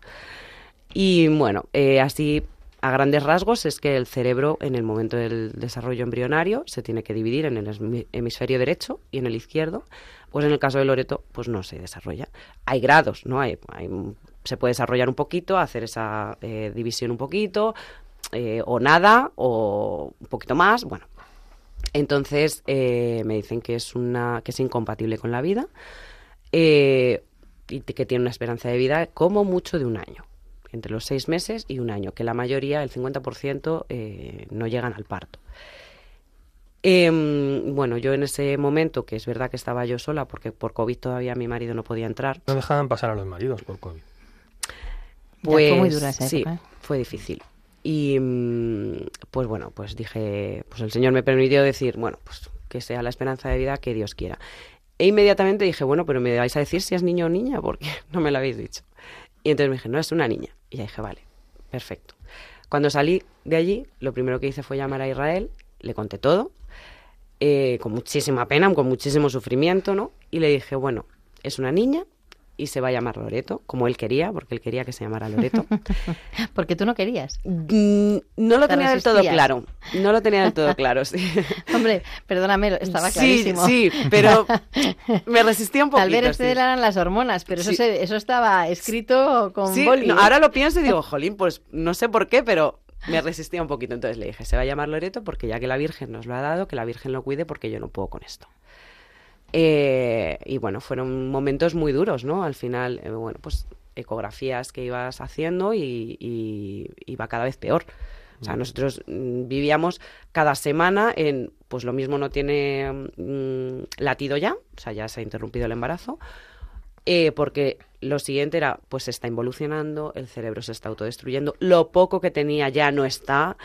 Y bueno, eh, así a grandes rasgos es que el cerebro en el momento del desarrollo embrionario se tiene que dividir en el hemisferio derecho y en el izquierdo. Pues en el caso de Loreto, pues no se desarrolla. Hay grados, ¿no? Hay, hay- se puede desarrollar un poquito, hacer esa eh, división un poquito, eh, o nada, o un poquito más, bueno. Entonces eh, me dicen que es una que es incompatible con la vida eh, y que tiene una esperanza de vida como mucho de un año, entre los seis meses y un año, que la mayoría, el 50%, eh, no llegan al parto. Em, bueno, yo en ese momento, que es verdad que estaba yo sola, porque por COVID todavía mi marido no podía entrar, No dejaban pasar a los maridos por COVID. pues fue muy dura esa sí, época, ¿eh? fue difícil. Y mm, pues bueno, pues dije, pues el Señor me permitió decir, bueno, pues que sea la esperanza de vida que Dios quiera. E inmediatamente dije, bueno, pero me vais a decir si es niño o niña, porque no me lo habéis dicho. Y entonces me dije, no, es una niña. Y ya dije, vale, perfecto. Cuando salí de allí, lo primero que hice fue llamar a Israel, le conté todo, eh, con muchísima pena, con muchísimo sufrimiento, ¿no? Y le dije, bueno, es una niña y se va a llamar Loreto, como él quería, porque él quería que se llamara Loreto. Porque tú no querías. Mm, no lo Te tenía del todo claro, no lo tenía del todo claro, sí. Hombre, perdóname, estaba Sí, clarísimo. sí, pero me resistía un poquito. Tal vez sí. este eran las hormonas, pero eso, Sí. se- eso estaba escrito con Sí, boli. no, ¿eh? ahora lo pienso y digo, jolín, pues no sé por qué, pero me resistía un poquito. Entonces le dije, se va a llamar Loreto porque ya que la Virgen nos lo ha dado, que la Virgen lo cuide porque yo no puedo con esto. Eh, y bueno, fueron momentos muy duros, ¿no? Al final, eh, bueno, pues ecografías que ibas haciendo y, y iba cada vez peor. O sea, nosotros mm, vivíamos cada semana en, pues lo mismo no tiene mm, latido ya, o sea, ya se ha interrumpido el embarazo, eh, porque lo siguiente era, pues se está involucionando, el cerebro se está autodestruyendo, lo poco que tenía ya no está,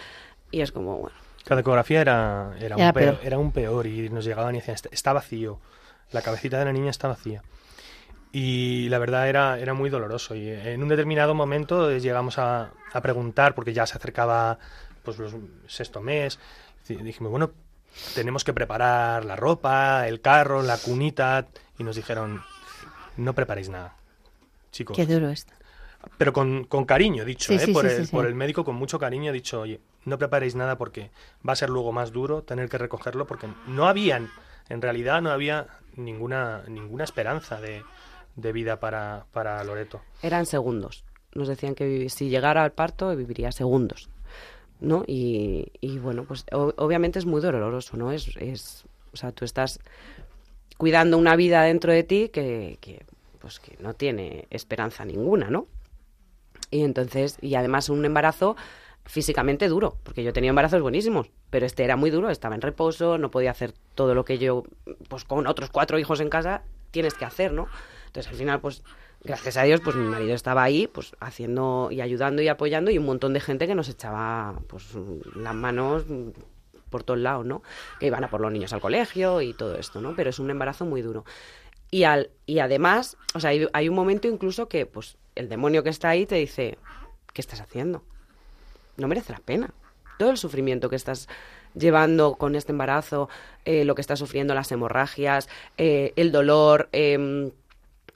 y es como, bueno, Cada ecografía era, era, Era un peor, peor. era un peor y nos llegaban y decían, "Está- vacío, la cabecita de la niña está vacía. Y la verdad era, era muy doloroso. Y en un determinado momento llegamos a, a preguntar, porque ya se acercaba pues los sexto mes, y dijimos, bueno, tenemos que preparar la ropa, el carro, la cunita, y nos dijeron, no preparéis nada, chicos. Qué duro esto. Pero con, con cariño, dicho, Sí, ¿eh? sí, por, sí, el, por el médico, con mucho cariño, ha dicho, oye, no preparéis nada porque va a ser luego más duro tener que recogerlo porque no habían, en realidad no había ninguna, ninguna esperanza de, de vida para, para Loreto. eran segundos. Nos decían que si llegara al parto viviría segundos, ¿no? Y, y bueno, pues o- obviamente es muy doloroso, ¿no? Es, es, o sea, tú estás cuidando una vida dentro de ti que, que, pues que no tiene esperanza ninguna, ¿no? Y entonces, y además un embarazo físicamente duro, porque yo tenido embarazos buenísimos, pero este era muy duro, estaba en reposo, no podía hacer todo lo que yo, pues con otros cuatro hijos en casa, tienes que hacer, ¿no? Entonces al final, pues gracias a Dios, pues mi marido estaba ahí, pues haciendo y ayudando y apoyando y un montón de gente que nos echaba, pues las manos por todos lados, ¿no? Que iban a por los niños al colegio y todo esto, ¿no? Pero es un embarazo muy duro. Y, al, y además, o sea, hay, hay un momento incluso que, pues, el demonio que está ahí te dice, ¿qué estás haciendo? No merece la pena. Todo el sufrimiento que estás llevando con este embarazo, eh, lo que estás sufriendo, las hemorragias, eh, el dolor, em,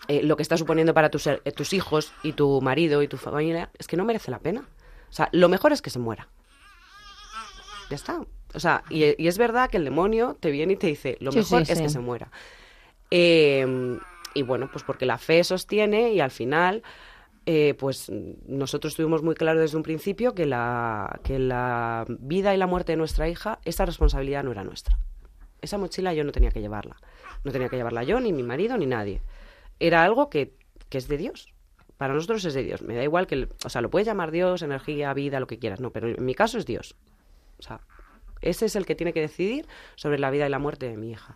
eh, lo que está suponiendo para tus, eh, tus hijos y tu marido y tu familia, es que no merece la pena. O sea, lo mejor es que se muera. Ya está. O sea, y, y es verdad que el demonio te viene y te dice, lo Sí, mejor sí, es sí. que se muera. Eh, y bueno, pues porque la fe sostiene y al final, eh, pues nosotros tuvimos muy claro desde un principio que la, que la vida y la muerte de nuestra hija, esa responsabilidad no era nuestra. Esa mochila yo no tenía que llevarla. No tenía que llevarla yo, ni mi marido, ni nadie. Era algo que, que es de Dios. Para nosotros es de Dios. Me da igual que, o sea, lo puedes llamar Dios, energía, vida, lo que quieras, no, pero en mi caso es Dios. O sea, ese es el que tiene que decidir sobre la vida y la muerte de mi hija.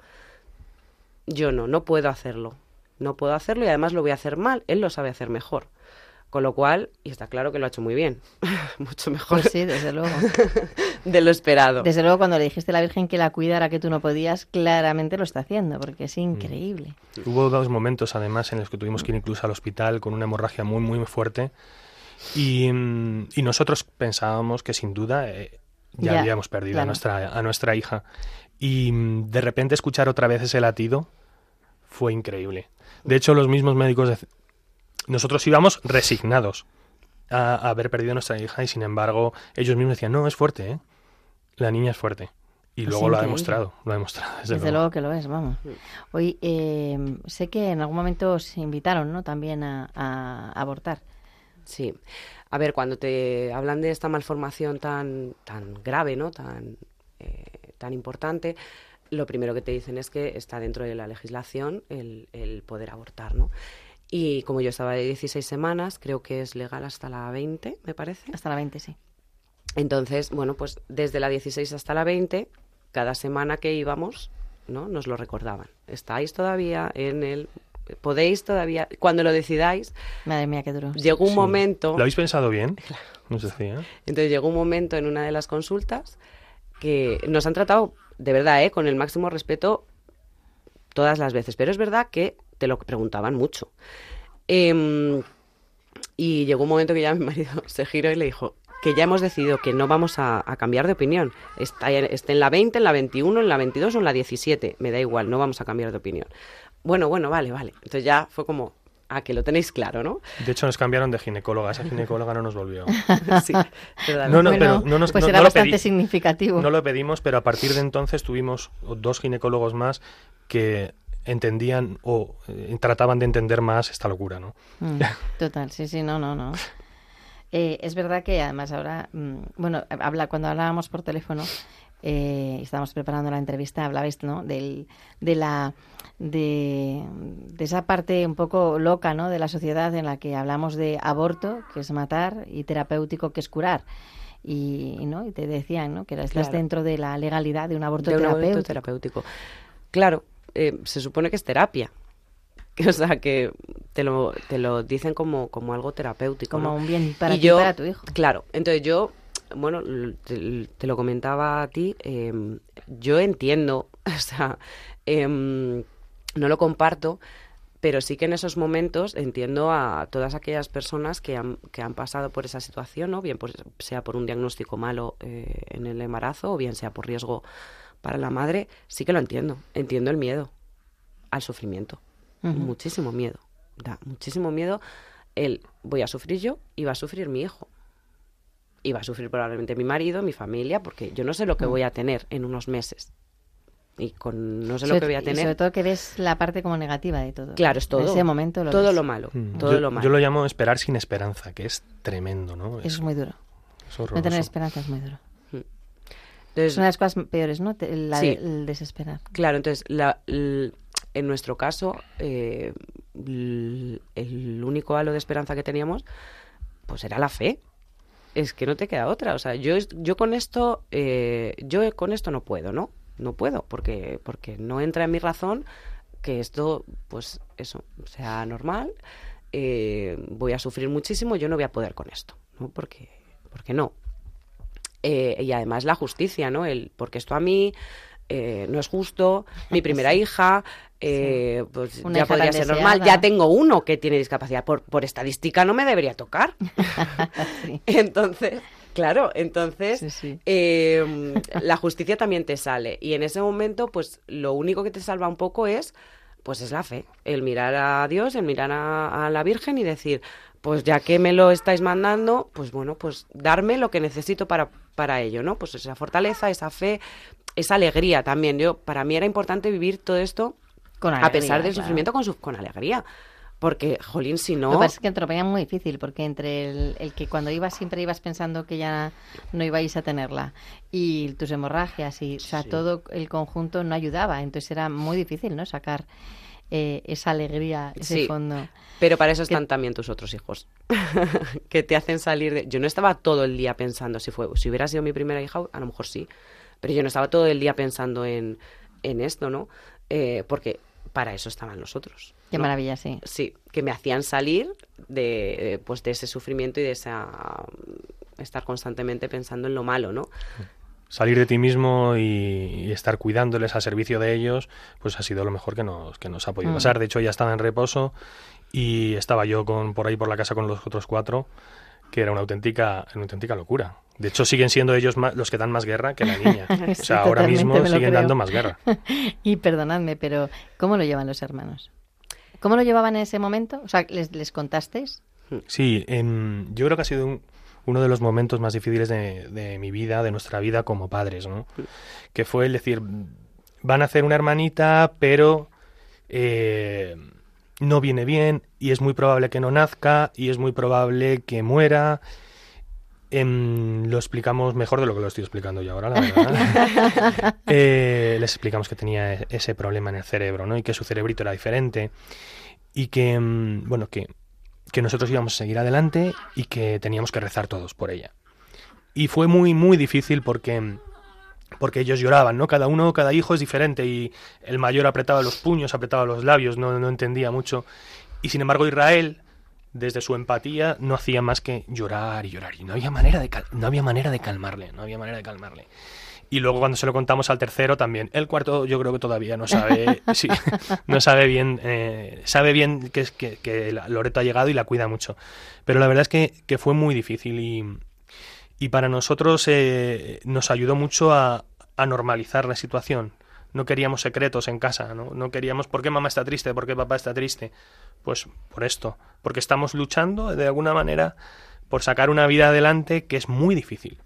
Yo no, no puedo hacerlo. No puedo hacerlo y además lo voy a hacer mal. Él lo sabe hacer mejor. Con lo cual, y está claro que lo ha hecho muy bien. Mucho mejor Pues sí, desde luego. de lo esperado. Desde luego, cuando le dijiste a la Virgen que la cuidara, que tú no podías, claramente lo está haciendo, porque es increíble. Hubo dos momentos, además, en los que tuvimos que ir incluso al hospital con una hemorragia muy, muy fuerte. Y, mm, y nosotros pensábamos que sin duda eh, ya, Ya, habíamos perdido a, nuestra, a nuestra hija. Y mm, de repente escuchar otra vez ese latido fue increíble. De hecho, los mismos médicos... dec- Nosotros íbamos resignados a, a haber perdido a nuestra hija y sin embargo ellos mismos decían, no, es fuerte, ¿eh? La niña es fuerte. Y luego lo ha demostrado, lo ha demostrado. Desde, Desde luego. luego que lo es, vamos. Hoy eh, sé que en algún momento os invitaron, ¿no? También a, a abortar. Sí. A ver, cuando te hablan de esta malformación tan, tan grave, ¿no? Tan, eh, tan importante, lo primero que te dicen es que está dentro de la legislación el, el poder abortar, ¿no? Y como yo estaba de 16 semanas, creo que es legal hasta la 20, me parece. Hasta la 20, sí. Entonces, bueno, pues desde la 16 hasta la 20, cada semana que íbamos, ¿no? Nos lo recordaban. Estáis todavía en el... Podéis todavía... Cuando lo decidáis, Madre mía, qué duro. llegó un Sí. momento... ¿Lo habéis pensado bien? Nos decía. Entonces llegó un momento en una de las consultas que nos han tratado, de verdad, ¿eh? con el máximo respeto todas las veces, pero es verdad que te lo preguntaban mucho. Em, y llegó un momento que ya mi marido se giró y le dijo que ya hemos decidido que no vamos a, a cambiar de opinión. Está, esté en la 20, en la 21, en la 22 o en la 17. Me da igual, no vamos a cambiar de opinión. Bueno, bueno, vale, vale. Entonces ya fue como, a que lo tenéis claro, ¿no? De hecho, nos cambiaron de ginecóloga. Esa ginecóloga no nos volvió. sí. No, no, Bueno, pero no nos pues no- era no lo bastante pedí- significativo. No lo pedimos, pero a partir de entonces tuvimos dos ginecólogos más que entendían o eh, trataban de entender más esta locura, ¿no? Mm, total, sí, sí, no, no, no. Eh, es verdad que además ahora, mm, bueno, habla, cuando hablábamos por teléfono, eh, estábamos preparando la entrevista, hablabais, ¿no? Del, de la de, de esa parte un poco loca, ¿no? De la sociedad en la que hablamos de aborto, que es matar, y terapéutico, que es curar. Y, y, ¿no? y te decían, ¿no? Que estás Claro. dentro de la legalidad de un aborto de un aborto terapéutico. Claro, eh, se supone que es terapia. O sea, que te lo, te lo dicen como, como algo terapéutico. Como ¿no? un bien para ti yo- para tu hijo. Claro, entonces yo, bueno, te, te lo comentaba a ti, eh, yo entiendo, o sea, em, no lo comparto, pero sí que en esos momentos entiendo a todas aquellas personas que han, que han pasado por esa situación, ¿no? Bien pues, sea por un diagnóstico malo eh, en el embarazo o bien sea por riesgo para la madre, sí que lo entiendo. Entiendo el miedo al sufrimiento. Muchísimo miedo. Da muchísimo miedo el voy a sufrir yo y va a sufrir mi hijo. Y va a sufrir probablemente mi marido, mi familia, porque yo no sé lo que Mm. voy a tener en unos meses. Y con no sé lo que voy a y tener. sobre todo que ves la parte como negativa de todo. Claro, es todo. En ese momento lo todo ves. lo malo. Mm. Todo yo, lo malo. yo lo llamo esperar sin esperanza, que es tremendo, ¿no? Eso es muy duro. es No tener esperanza es muy duro. Entonces, Es una de las cosas peores, ¿no? La, Sí. El desesperar. Claro, entonces, la- l- en nuestro caso, eh, l- el único halo de esperanza que teníamos, pues era la fe. Es que no te queda otra. O sea, yo, yo con esto, eh, yo con esto no puedo, ¿no? No puedo, porque, porque no entra en mi razón que esto, pues eso, sea normal. eh, voy a sufrir muchísimo, yo no voy a poder con esto, ¿no? Porque, porque no. Eh, y además la justicia, ¿no? El, porque esto a mí eh, no es justo, mi primera hija, eh, pues Una ya podría ser normal, ya tengo uno que tiene discapacidad, por, por estadística no me debería tocar. Sí. Entonces, claro, entonces sí. eh, la justicia también te sale. Y en ese momento, pues lo único que te salva un poco es, pues es la fe, el mirar a Dios, el mirar a, a la Virgen y decir, pues ya que me lo estáis mandando, pues bueno, pues darme lo que necesito para, para ello, ¿no? Pues esa fortaleza, esa fe, esa alegría también. Yo, para mí era importante vivir todo esto Con a pesar alegría, del claro. sufrimiento con, su- con alegría. Porque, jolín, si Lo no... que pasa es que te lo ponían muy difícil, porque entre el, el que cuando ibas siempre ibas pensando que ya no ibais a tenerla y tus hemorragias y o sea, Sí. todo el conjunto no ayudaba, entonces era muy difícil, ¿no? Sacar eh, esa alegría, ese Sí. fondo. Pero para eso que- están también tus otros hijos, que te hacen salir de... Yo no estaba todo el día pensando, si fue, si hubiera sido mi primera hija, a lo mejor sí, pero yo no estaba todo el día pensando en, en esto, ¿no? Eh, porque para eso estaban los otros. Qué ¿no? maravilla, sí. Sí, que me hacían salir de, pues, de ese sufrimiento y de esa estar constantemente pensando en lo malo, ¿no? Salir de ti mismo y, y estar cuidándoles al servicio de ellos, pues ha sido lo mejor que nos, que nos ha podido Mm. pasar. De hecho, ya estaba en reposo y estaba yo con, por ahí por la casa con los otros cuatro, que era una auténtica, una auténtica locura. De hecho, siguen siendo ellos ma- los que dan más guerra que la niña. O sea, ahora mismo siguen creo. dando más guerra. y perdonadme, pero ¿cómo lo llevan los hermanos? ¿Cómo lo llevaban en ese momento? O sea, ¿les, les contasteis? Sí, em, yo creo que ha sido un- uno de los momentos más difíciles de, de mi vida, de nuestra vida como padres, ¿no? Que fue el decir, van a hacer una hermanita, pero eh, no viene bien y es muy probable que no nazca y es muy probable que muera. Em, lo explicamos mejor de lo que lo estoy explicando yo ahora, la verdad. Eh, les explicamos que tenía e- ese problema en el cerebro, ¿no? Y que su cerebrito era diferente y que, mm, bueno, que, que nosotros íbamos a seguir adelante y que teníamos que rezar todos por ella. Y fue muy, muy difícil porque, porque ellos lloraban, ¿no? Cada uno, cada hijo es diferente y el mayor apretaba los puños, apretaba los labios, no, no entendía mucho. Y sin embargo Israel, desde su empatía, no hacía más que llorar y llorar. Y no había manera de, no había manera de calmarle, no había manera de calmarle. Y luego cuando se lo contamos al tercero también. El cuarto yo creo que todavía no sabe, sí, no sabe bien, eh, sabe bien que, es- que, que Loreto ha llegado y la cuida mucho. Pero la verdad es que, que fue muy difícil y, y para nosotros eh, nos ayudó mucho a, a normalizar la situación. No queríamos secretos en casa, ¿no? No queríamos por qué mamá está triste, por qué papá está triste. Pues por esto, porque estamos luchando de alguna manera por sacar una vida adelante que es muy difícil.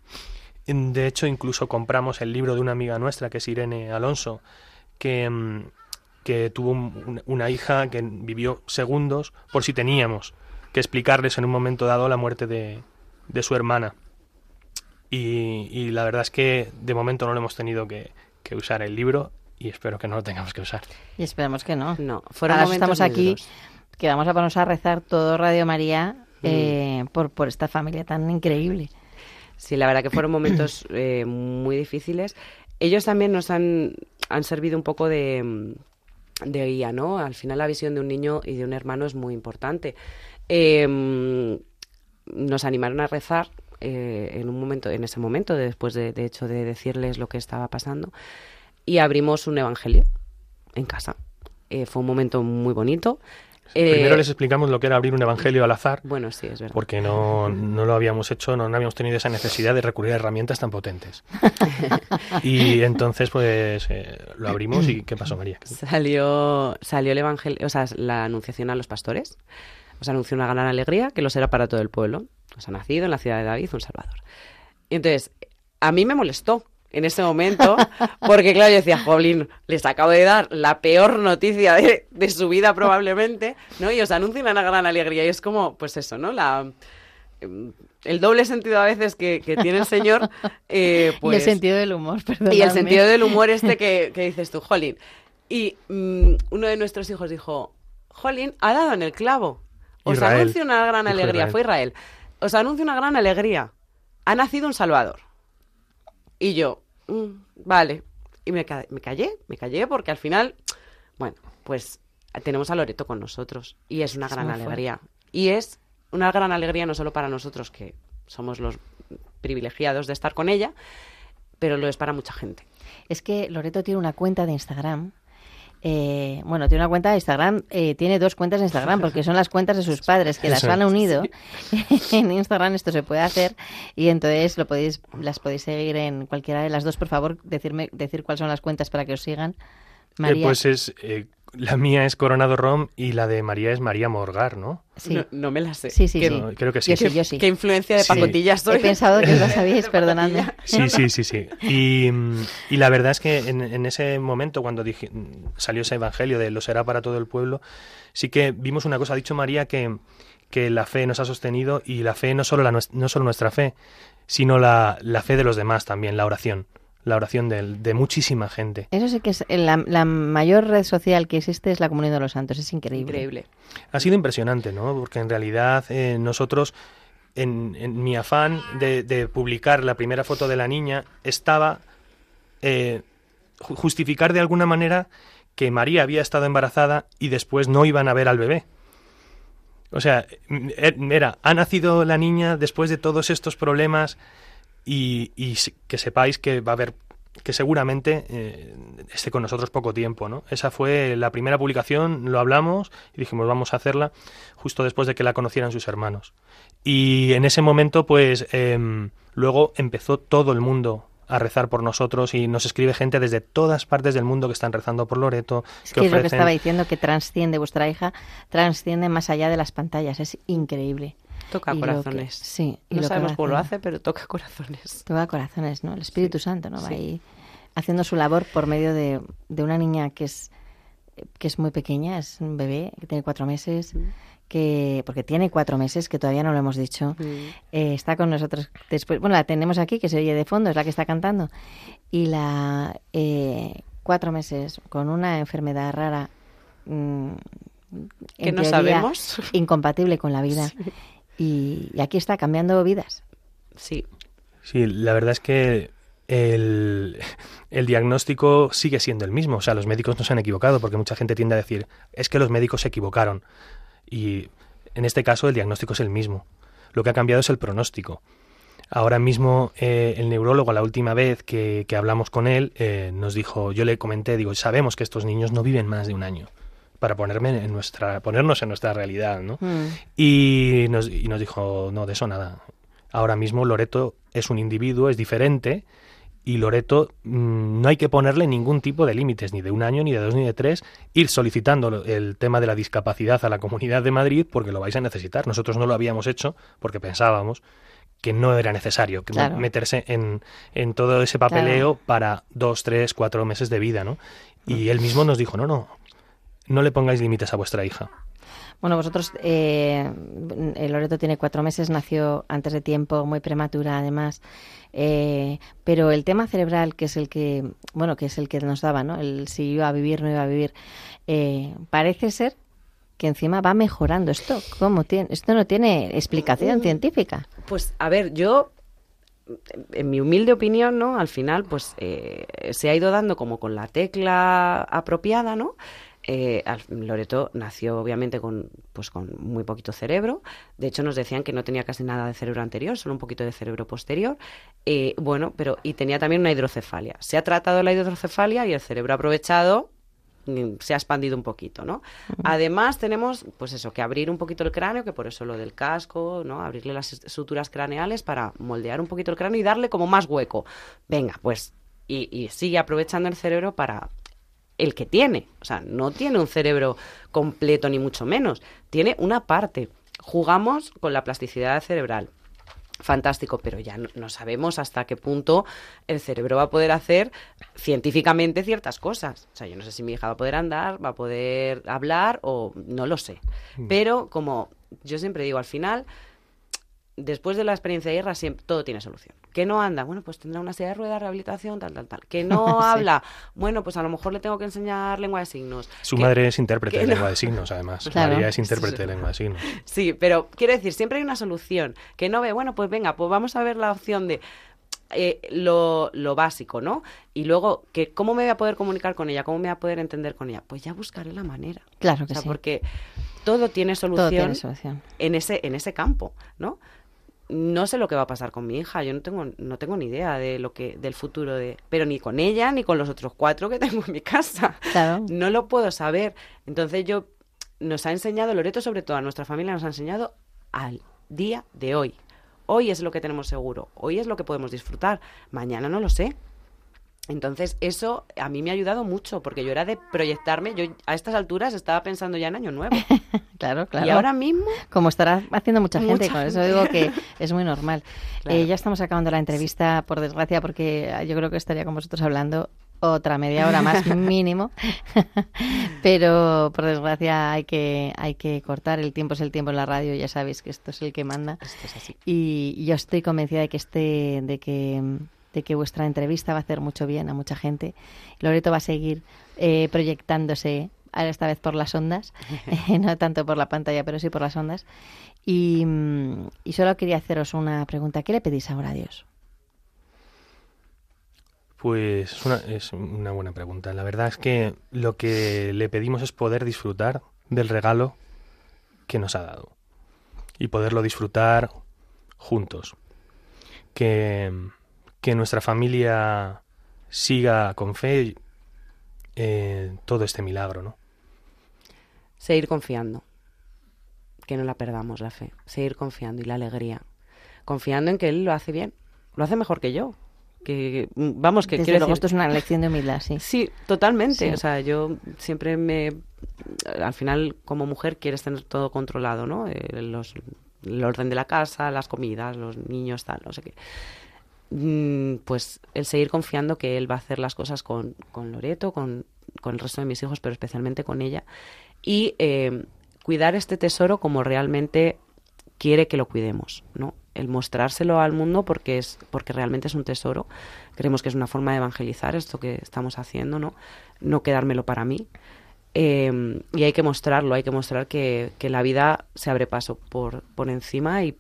De hecho, incluso compramos el libro de una amiga nuestra, que es Irene Alonso, que, mm, que tuvo un- una hija que vivió segundos por si teníamos que explicarles en un momento dado la muerte de, de su hermana. Y, y la verdad es que de momento no lo hemos tenido que, que usar el libro y espero que no lo tengamos que usar. Y esperamos que no. No, fueron Ahora estamos aquí, duros. que vamos a ponernos a rezar todo Radio María Mm. eh, por, por esta familia tan increíble. Sí, la verdad que fueron momentos eh, muy difíciles. Ellos también nos han, han servido un poco de, de guía, ¿no? Al final la visión de un niño y de un hermano es muy importante. Eh, nos animaron a rezar eh, en un momento, en ese momento, después de, de hecho de decirles lo que estaba pasando, y abrimos un evangelio en casa. Eh, fue un momento muy bonito. Eh, Primero les explicamos lo que era abrir un evangelio al azar, Bueno, sí, es verdad. porque no, no lo habíamos hecho, no, no habíamos tenido esa necesidad de recurrir a herramientas tan potentes. y entonces, pues, eh, lo abrimos y ¿qué pasó, María? Salió, salió el evangelio, o sea, la anunciación a los pastores. Os anunció una gran alegría que lo será para todo el pueblo. Os ha nacido en la ciudad de David un Salvador. Y entonces, a mí me molestó en ese momento, porque claro, yo decía, Jolín, les acabo de dar la peor noticia de, de su vida probablemente, ¿no? Y os anuncian una gran alegría. Y es como, pues eso, ¿no? La, em, el doble sentido a veces que, que tiene el Señor, eh, pues... y el sentido del humor, perdón. Y el sentido del humor este que, que dices tú, Jolín. Y mm, uno de nuestros hijos dijo, Jolín, ha dado en el clavo. Os Israel. anuncio una gran alegría. Israel. Fue Israel. Os anuncio una gran alegría. Ha nacido un Salvador. Y yo, "Mm, vale. Y me, ca- me callé, me callé porque al final, bueno, pues tenemos a Loreto con nosotros. Y es una Es gran alegría. Y es una gran alegría no solo para nosotros, que somos los privilegiados de estar con ella, pero lo es para mucha gente. Es que Loreto tiene una cuenta de Instagram. Eh, bueno, tiene una cuenta de Instagram, eh, tiene dos cuentas de Instagram porque son las cuentas de sus padres que las Eso. han unido. en Instagram esto se puede hacer y entonces lo podéis, las podéis seguir en cualquiera de las dos. Por favor, decirme, decir cuáles son las cuentas para que os sigan. Eh, María, pues es, eh, la mía es Coronado Rom y la de María es María Morgar, ¿no? sí. No, no me la sé. Sí, sí, ¿Qué, sí. No, creo que sí. Yo sí, yo sí. qué influencia de Sí. pacotilla soy? He pensado que lo sabíais, perdonadme. Sí, sí, sí, sí. Y, mm, y la verdad es que en, en ese momento, cuando dije- mm, salió ese evangelio de lo será para todo el pueblo, sí que vimos una cosa. Ha dicho María que, que la fe nos ha sostenido y la fe no solo, la, no solo nuestra fe, sino la, la fe de los demás también, la oración. La oración de, de muchísima gente. Eso sí que es la, la mayor red social que existe es la Comunión de los Santos. Es increíble. Increíble. Ha sido impresionante, ¿no? Porque en realidad eh, nosotros, en, en mi afán de, de publicar la primera foto de la niña, estaba eh, ju- justificar de alguna manera que María había estado embarazada y después no iban a ver al bebé. O sea, er- era, ha nacido la niña después de todos estos problemas y, y que sepáis que va a haber que seguramente eh, esté con nosotros poco tiempo, ¿no? Esa fue la primera publicación, lo hablamos y dijimos vamos a hacerla justo después de que la conocieran sus hermanos. Y en ese momento, pues, em, luego empezó todo el mundo a rezar por nosotros y nos escribe gente desde todas partes del mundo que están rezando por Loreto. Es que que es lo que estaba diciendo, que transciende vuestra hija, transciende más allá de las pantallas, es increíble. Toca Y lo que- corazones. sí, y No lo sabemos cómo lo hace, pero toca corazones. Toca corazones, ¿no? El Espíritu Santo, ¿no? Va Sí. ahí haciendo su labor por medio de, de una niña que es que es muy pequeña, es un bebé, que tiene cuatro meses, que porque tiene cuatro meses, que todavía no lo hemos dicho, eh, está con nosotros después, bueno, la tenemos aquí, que se oye de fondo, es la que está cantando, y la eh, cuatro meses con una enfermedad rara mm, Que no teoría, sabemos. incompatible con la vida, y, y aquí está cambiando vidas. Sí, Sí, la verdad es que el, el diagnóstico sigue siendo el mismo. O sea, los médicos no se han equivocado, porque mucha gente tiende a decir, es que los médicos se equivocaron. Y en este caso el diagnóstico es el mismo. Lo que ha cambiado es el pronóstico. Ahora mismo eh, el neurólogo, la última vez que, que hablamos con él, eh, nos dijo, yo le comenté, digo, sabemos que estos niños no viven más de un año para ponerme en nuestra, ponernos en nuestra realidad, ¿no? Mm. Y nos, y nos dijo, no, de eso nada. Ahora mismo Loreto es un individuo, es diferente, y Loreto mm, no hay que ponerle ningún tipo de límites, ni de un año, ni de dos, ni de tres, ir solicitando el tema de la discapacidad a la Comunidad de Madrid porque lo vais a necesitar. Nosotros no lo habíamos hecho porque pensábamos que no era necesario que Claro. meterse en, en todo ese papeleo para dos, tres, cuatro meses de vida, ¿no? Y él mismo nos dijo, no, no, no le pongáis límites a vuestra hija. Bueno, vosotros, eh, el Loreto tiene cuatro meses, nació antes de tiempo, muy prematura además, eh, pero el tema cerebral, que es el que, bueno, que es el que nos daba, ¿no? El si iba a vivir, no iba a vivir, eh, parece ser que encima va mejorando esto. ¿Cómo tiene? Esto no tiene explicación científica. Pues a ver, yo, en mi humilde opinión, ¿no? Al final, pues eh, se ha ido dando como con la tecla apropiada, ¿no? Eh, Loreto nació obviamente con, pues, con muy poquito cerebro. De hecho, nos decían que no tenía casi nada de cerebro anterior, solo un poquito de cerebro posterior. Eh, bueno, pero y tenía también una hidrocefalia. Se ha tratado la hidrocefalia y el cerebro aprovechado mm, se ha expandido un poquito, ¿no? Además tenemos, pues eso, que abrir un poquito el cráneo, que por eso lo del casco, ¿no? Abrirle las suturas craneales para moldear un poquito el cráneo y darle como más hueco. Venga, pues, y, y sigue aprovechando el cerebro para el que tiene. O sea, no tiene un cerebro completo ni mucho menos. Tiene una parte. Jugamos con la plasticidad cerebral. Fantástico, pero ya no, no sabemos hasta qué punto el cerebro va a poder hacer científicamente ciertas cosas. O sea, yo no sé si mi hija va a poder andar, va a poder hablar o no lo sé. Pero como yo siempre digo, al final, después de la experiencia de guerra, siempre, todo tiene solución. Que no anda, bueno, pues tendrá una silla de ruedas, rehabilitación, tal, tal, tal. Que no Sí. habla, bueno, pues a lo mejor le tengo que enseñar lengua de signos. Su Que- madre es intérprete de no- lengua de signos, además. Claro. María es intérprete de lengua de signos. Sí, pero quiero decir, siempre hay una solución. Que no ve, bueno, pues venga, pues vamos a ver la opción de eh, lo, lo básico, ¿no? Y luego, que ¿cómo me voy a poder comunicar con ella? ¿Cómo me voy a poder entender con ella? Pues ya buscaré la manera. Claro O que sea, sí. porque todo tiene solución, Todo tiene solución. en ese en ese campo, ¿no? No sé lo que va a pasar con mi hija, yo no tengo no tengo ni idea de lo que del futuro de, pero ni con ella ni con los otros cuatro que tengo en mi casa. Claro. No lo puedo saber. Entonces yo nos ha enseñado Loreto sobre todo a nuestra familia nos ha enseñado al día de hoy. Hoy es lo que tenemos seguro, hoy es lo que podemos disfrutar, mañana no lo sé. Entonces, eso a mí me ha ayudado mucho, porque yo era de proyectarme, yo a estas alturas estaba pensando ya en Año Nuevo. Claro, claro. Y ahora mismo, Como estará haciendo mucha gente, Mucha con eso digo que es muy normal. Claro. Eh, ya estamos acabando la entrevista, por desgracia, porque ah, yo creo que estaría con vosotros hablando otra media hora más mínimo. Pero por desgracia hay que, hay que cortar. El tiempo es el tiempo en la radio, ya sabéis que esto es el que manda. esto es así. Y yo estoy convencida de que este, de que, de que vuestra entrevista va a hacer mucho bien a mucha gente. Loreto va a seguir eh, proyectándose esta vez por las ondas, eh, no tanto por la pantalla, pero sí por las ondas. Y, mm, y solo quería haceros una pregunta. ¿Qué le pedís ahora a Dios? Pues es una, es una buena pregunta. La verdad es que lo que le pedimos es poder disfrutar del regalo que nos ha dado y poderlo disfrutar juntos. Que, que nuestra familia siga con fe eh, todo este milagro, ¿no? Seguir confiando, que no la perdamos la fe, seguir confiando y la alegría, confiando en que Él lo hace bien, lo hace mejor que yo. Que, vamos, que Desde quiero luego, decir- esto es una lección de humildad, sí. Sí, totalmente. Sí. O sea, yo siempre me... Al final, como mujer, quieres tener todo controlado, ¿no? Eh, los, el orden de la casa, las comidas, los niños, tal, no sé qué. Mm, Pues el seguir confiando que él va a hacer las cosas con, con Loreto, con, con el resto de mis hijos, pero especialmente con ella. Y eh, cuidar este tesoro como realmente quiere que lo cuidemos, ¿no? El mostrárselo al mundo porque es porque realmente es un tesoro. Creemos que es una forma de evangelizar esto que estamos haciendo, ¿no? No quedármelo para mí. Eh, y hay que mostrarlo, hay que mostrar que, que la vida se abre paso por, por encima y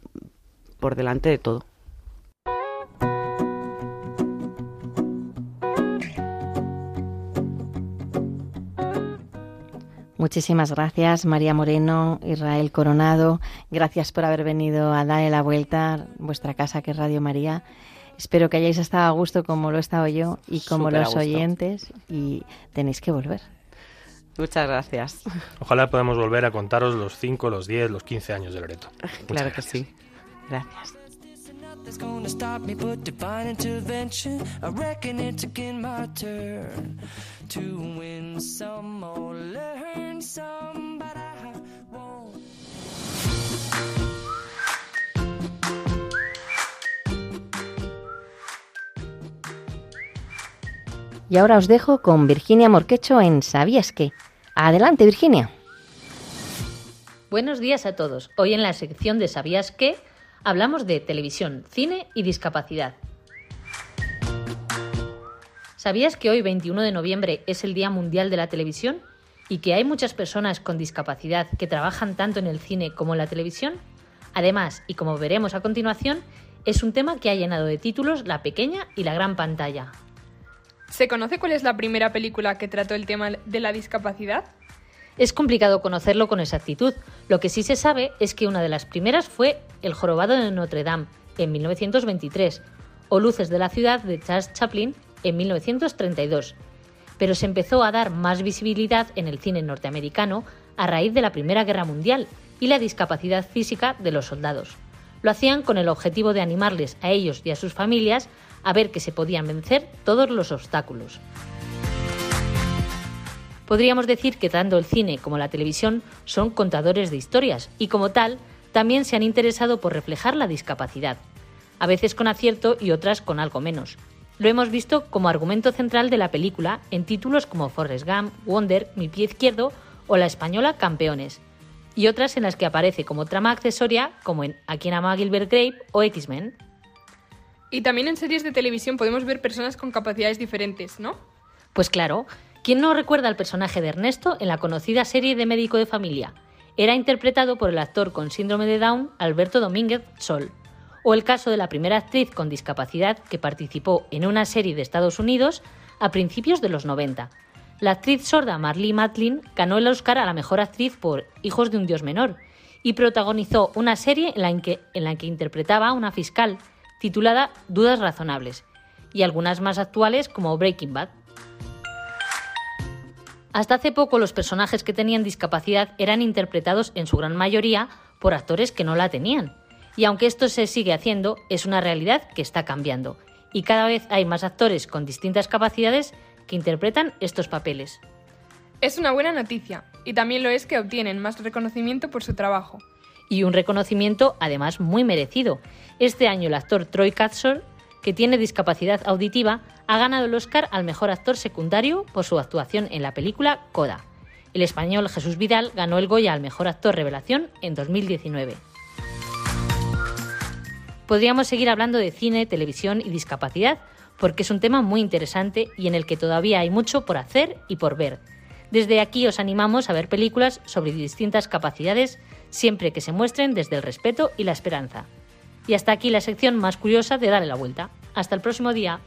por delante de todo. Muchísimas gracias, María Moreno, Israel Coronado. Gracias por haber venido a darle la vuelta a vuestra casa, que es Radio María. Espero que hayáis estado a gusto como lo he estado yo y como los oyentes y tenéis que volver. Muchas gracias. Ojalá podamos volver a contaros los 5, los 10, los 15 años de Loreto. Claro que sí. Gracias. Nothing's gonna stop me but divine intervention. I reckon it's again my turn to win some or learn some, but I won't. Y ahora os dejo con Virginia Morquecho en ¿Sabías qué? Adelante, Virginia. Buenos días a todos. Hoy en la sección de ¿Sabías qué? Hablamos de televisión, cine y discapacidad. ¿Sabías que hoy 21 de noviembre es el Día Mundial de la Televisión? ¿Y que hay muchas personas con discapacidad que trabajan tanto en el cine como en la televisión? Además, y como veremos a continuación, es un tema que ha llenado de títulos la pequeña y la gran pantalla. ¿Se conoce cuál es la primera película que trató el tema de la discapacidad? Es complicado conocerlo con exactitud. Lo que sí se sabe es que una de las primeras fue El jorobado de Notre Dame, en 1923, o Luces de la ciudad de Charles Chaplin, en 1932. Pero se empezó a dar más visibilidad en el cine norteamericano a raíz de la Primera Guerra Mundial y la discapacidad física de los soldados. Lo hacían con el objetivo de animarles a ellos y a sus familias a ver que se podían vencer todos los obstáculos. Podríamos decir que tanto el cine como la televisión son contadores de historias y como tal también se han interesado por reflejar la discapacidad, a veces con acierto y otras con algo menos. Lo hemos visto como argumento central de la película en títulos como Forrest Gump, Wonder, Mi pie izquierdo o la española Campeones, y otras en las que aparece como trama accesoria como en A quien ama Gilbert Grape o X-Men. Y también en series de televisión podemos ver personas con capacidades diferentes, ¿no? Pues claro, ¿quién no recuerda al personaje de Ernesto en la conocida serie de Médico de Familia? Era interpretado por el actor con síndrome de Down Alberto Domínguez Sol. O el caso de la primera actriz con discapacidad que participó en una serie de Estados Unidos a principios de los 90. La actriz sorda Marlee Matlin ganó el Oscar a la mejor actriz por Hijos de un Dios Menor y protagonizó una serie en la que, en la que interpretaba a una fiscal titulada Dudas Razonables y algunas más actuales como Breaking Bad. Hasta hace poco los personajes que tenían discapacidad eran interpretados en su gran mayoría por actores que no la tenían. Y aunque esto se sigue haciendo, es una realidad que está cambiando. Y cada vez hay más actores con distintas capacidades que interpretan estos papeles. Es una buena noticia, y también lo es que obtienen más reconocimiento por su trabajo. Y un reconocimiento además muy merecido. Este año el actor Troy Katzor, que tiene discapacidad auditiva, ha ganado el Oscar al mejor actor secundario por su actuación en la película Coda. El español Jesús Vidal ganó el Goya al mejor actor revelación en 2019. Podríamos seguir hablando de cine, televisión y discapacidad, porque es un tema muy interesante y en el que todavía hay mucho por hacer y por ver. Desde aquí os animamos a ver películas sobre distintas capacidades, siempre que se muestren desde el respeto y la esperanza. Y hasta aquí la sección más curiosa de Darle la Vuelta. Hasta el próximo día.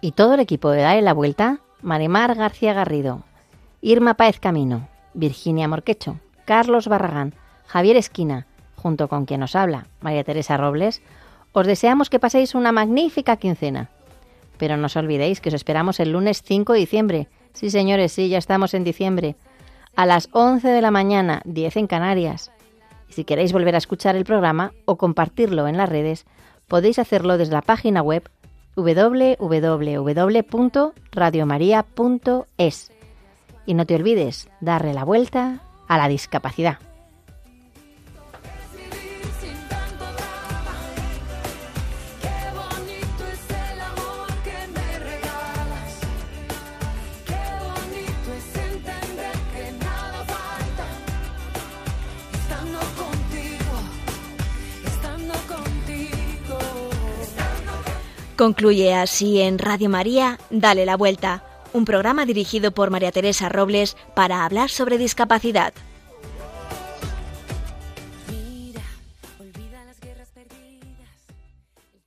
Y todo el equipo de Dale la Vuelta Marimar García Garrido, Irma Páez Camino, Virginia Morquecho, Carlos Barragán, Javier Esquina, junto con quien nos habla, María Teresa Robles, os deseamos que paséis una magnífica quincena. Pero no os olvidéis que os esperamos el lunes 5 de diciembre. Sí, señores, sí, ya estamos en diciembre. A las 11 de la mañana, 10 en Canarias. Y si queréis volver a escuchar el programa o compartirlo en las redes, podéis hacerlo desde la página web www.radiomaria.es. Y no te olvides darle la vuelta a la discapacidad. Concluye así en Radio María, Dale la Vuelta, un programa dirigido por María Teresa Robles para hablar sobre discapacidad.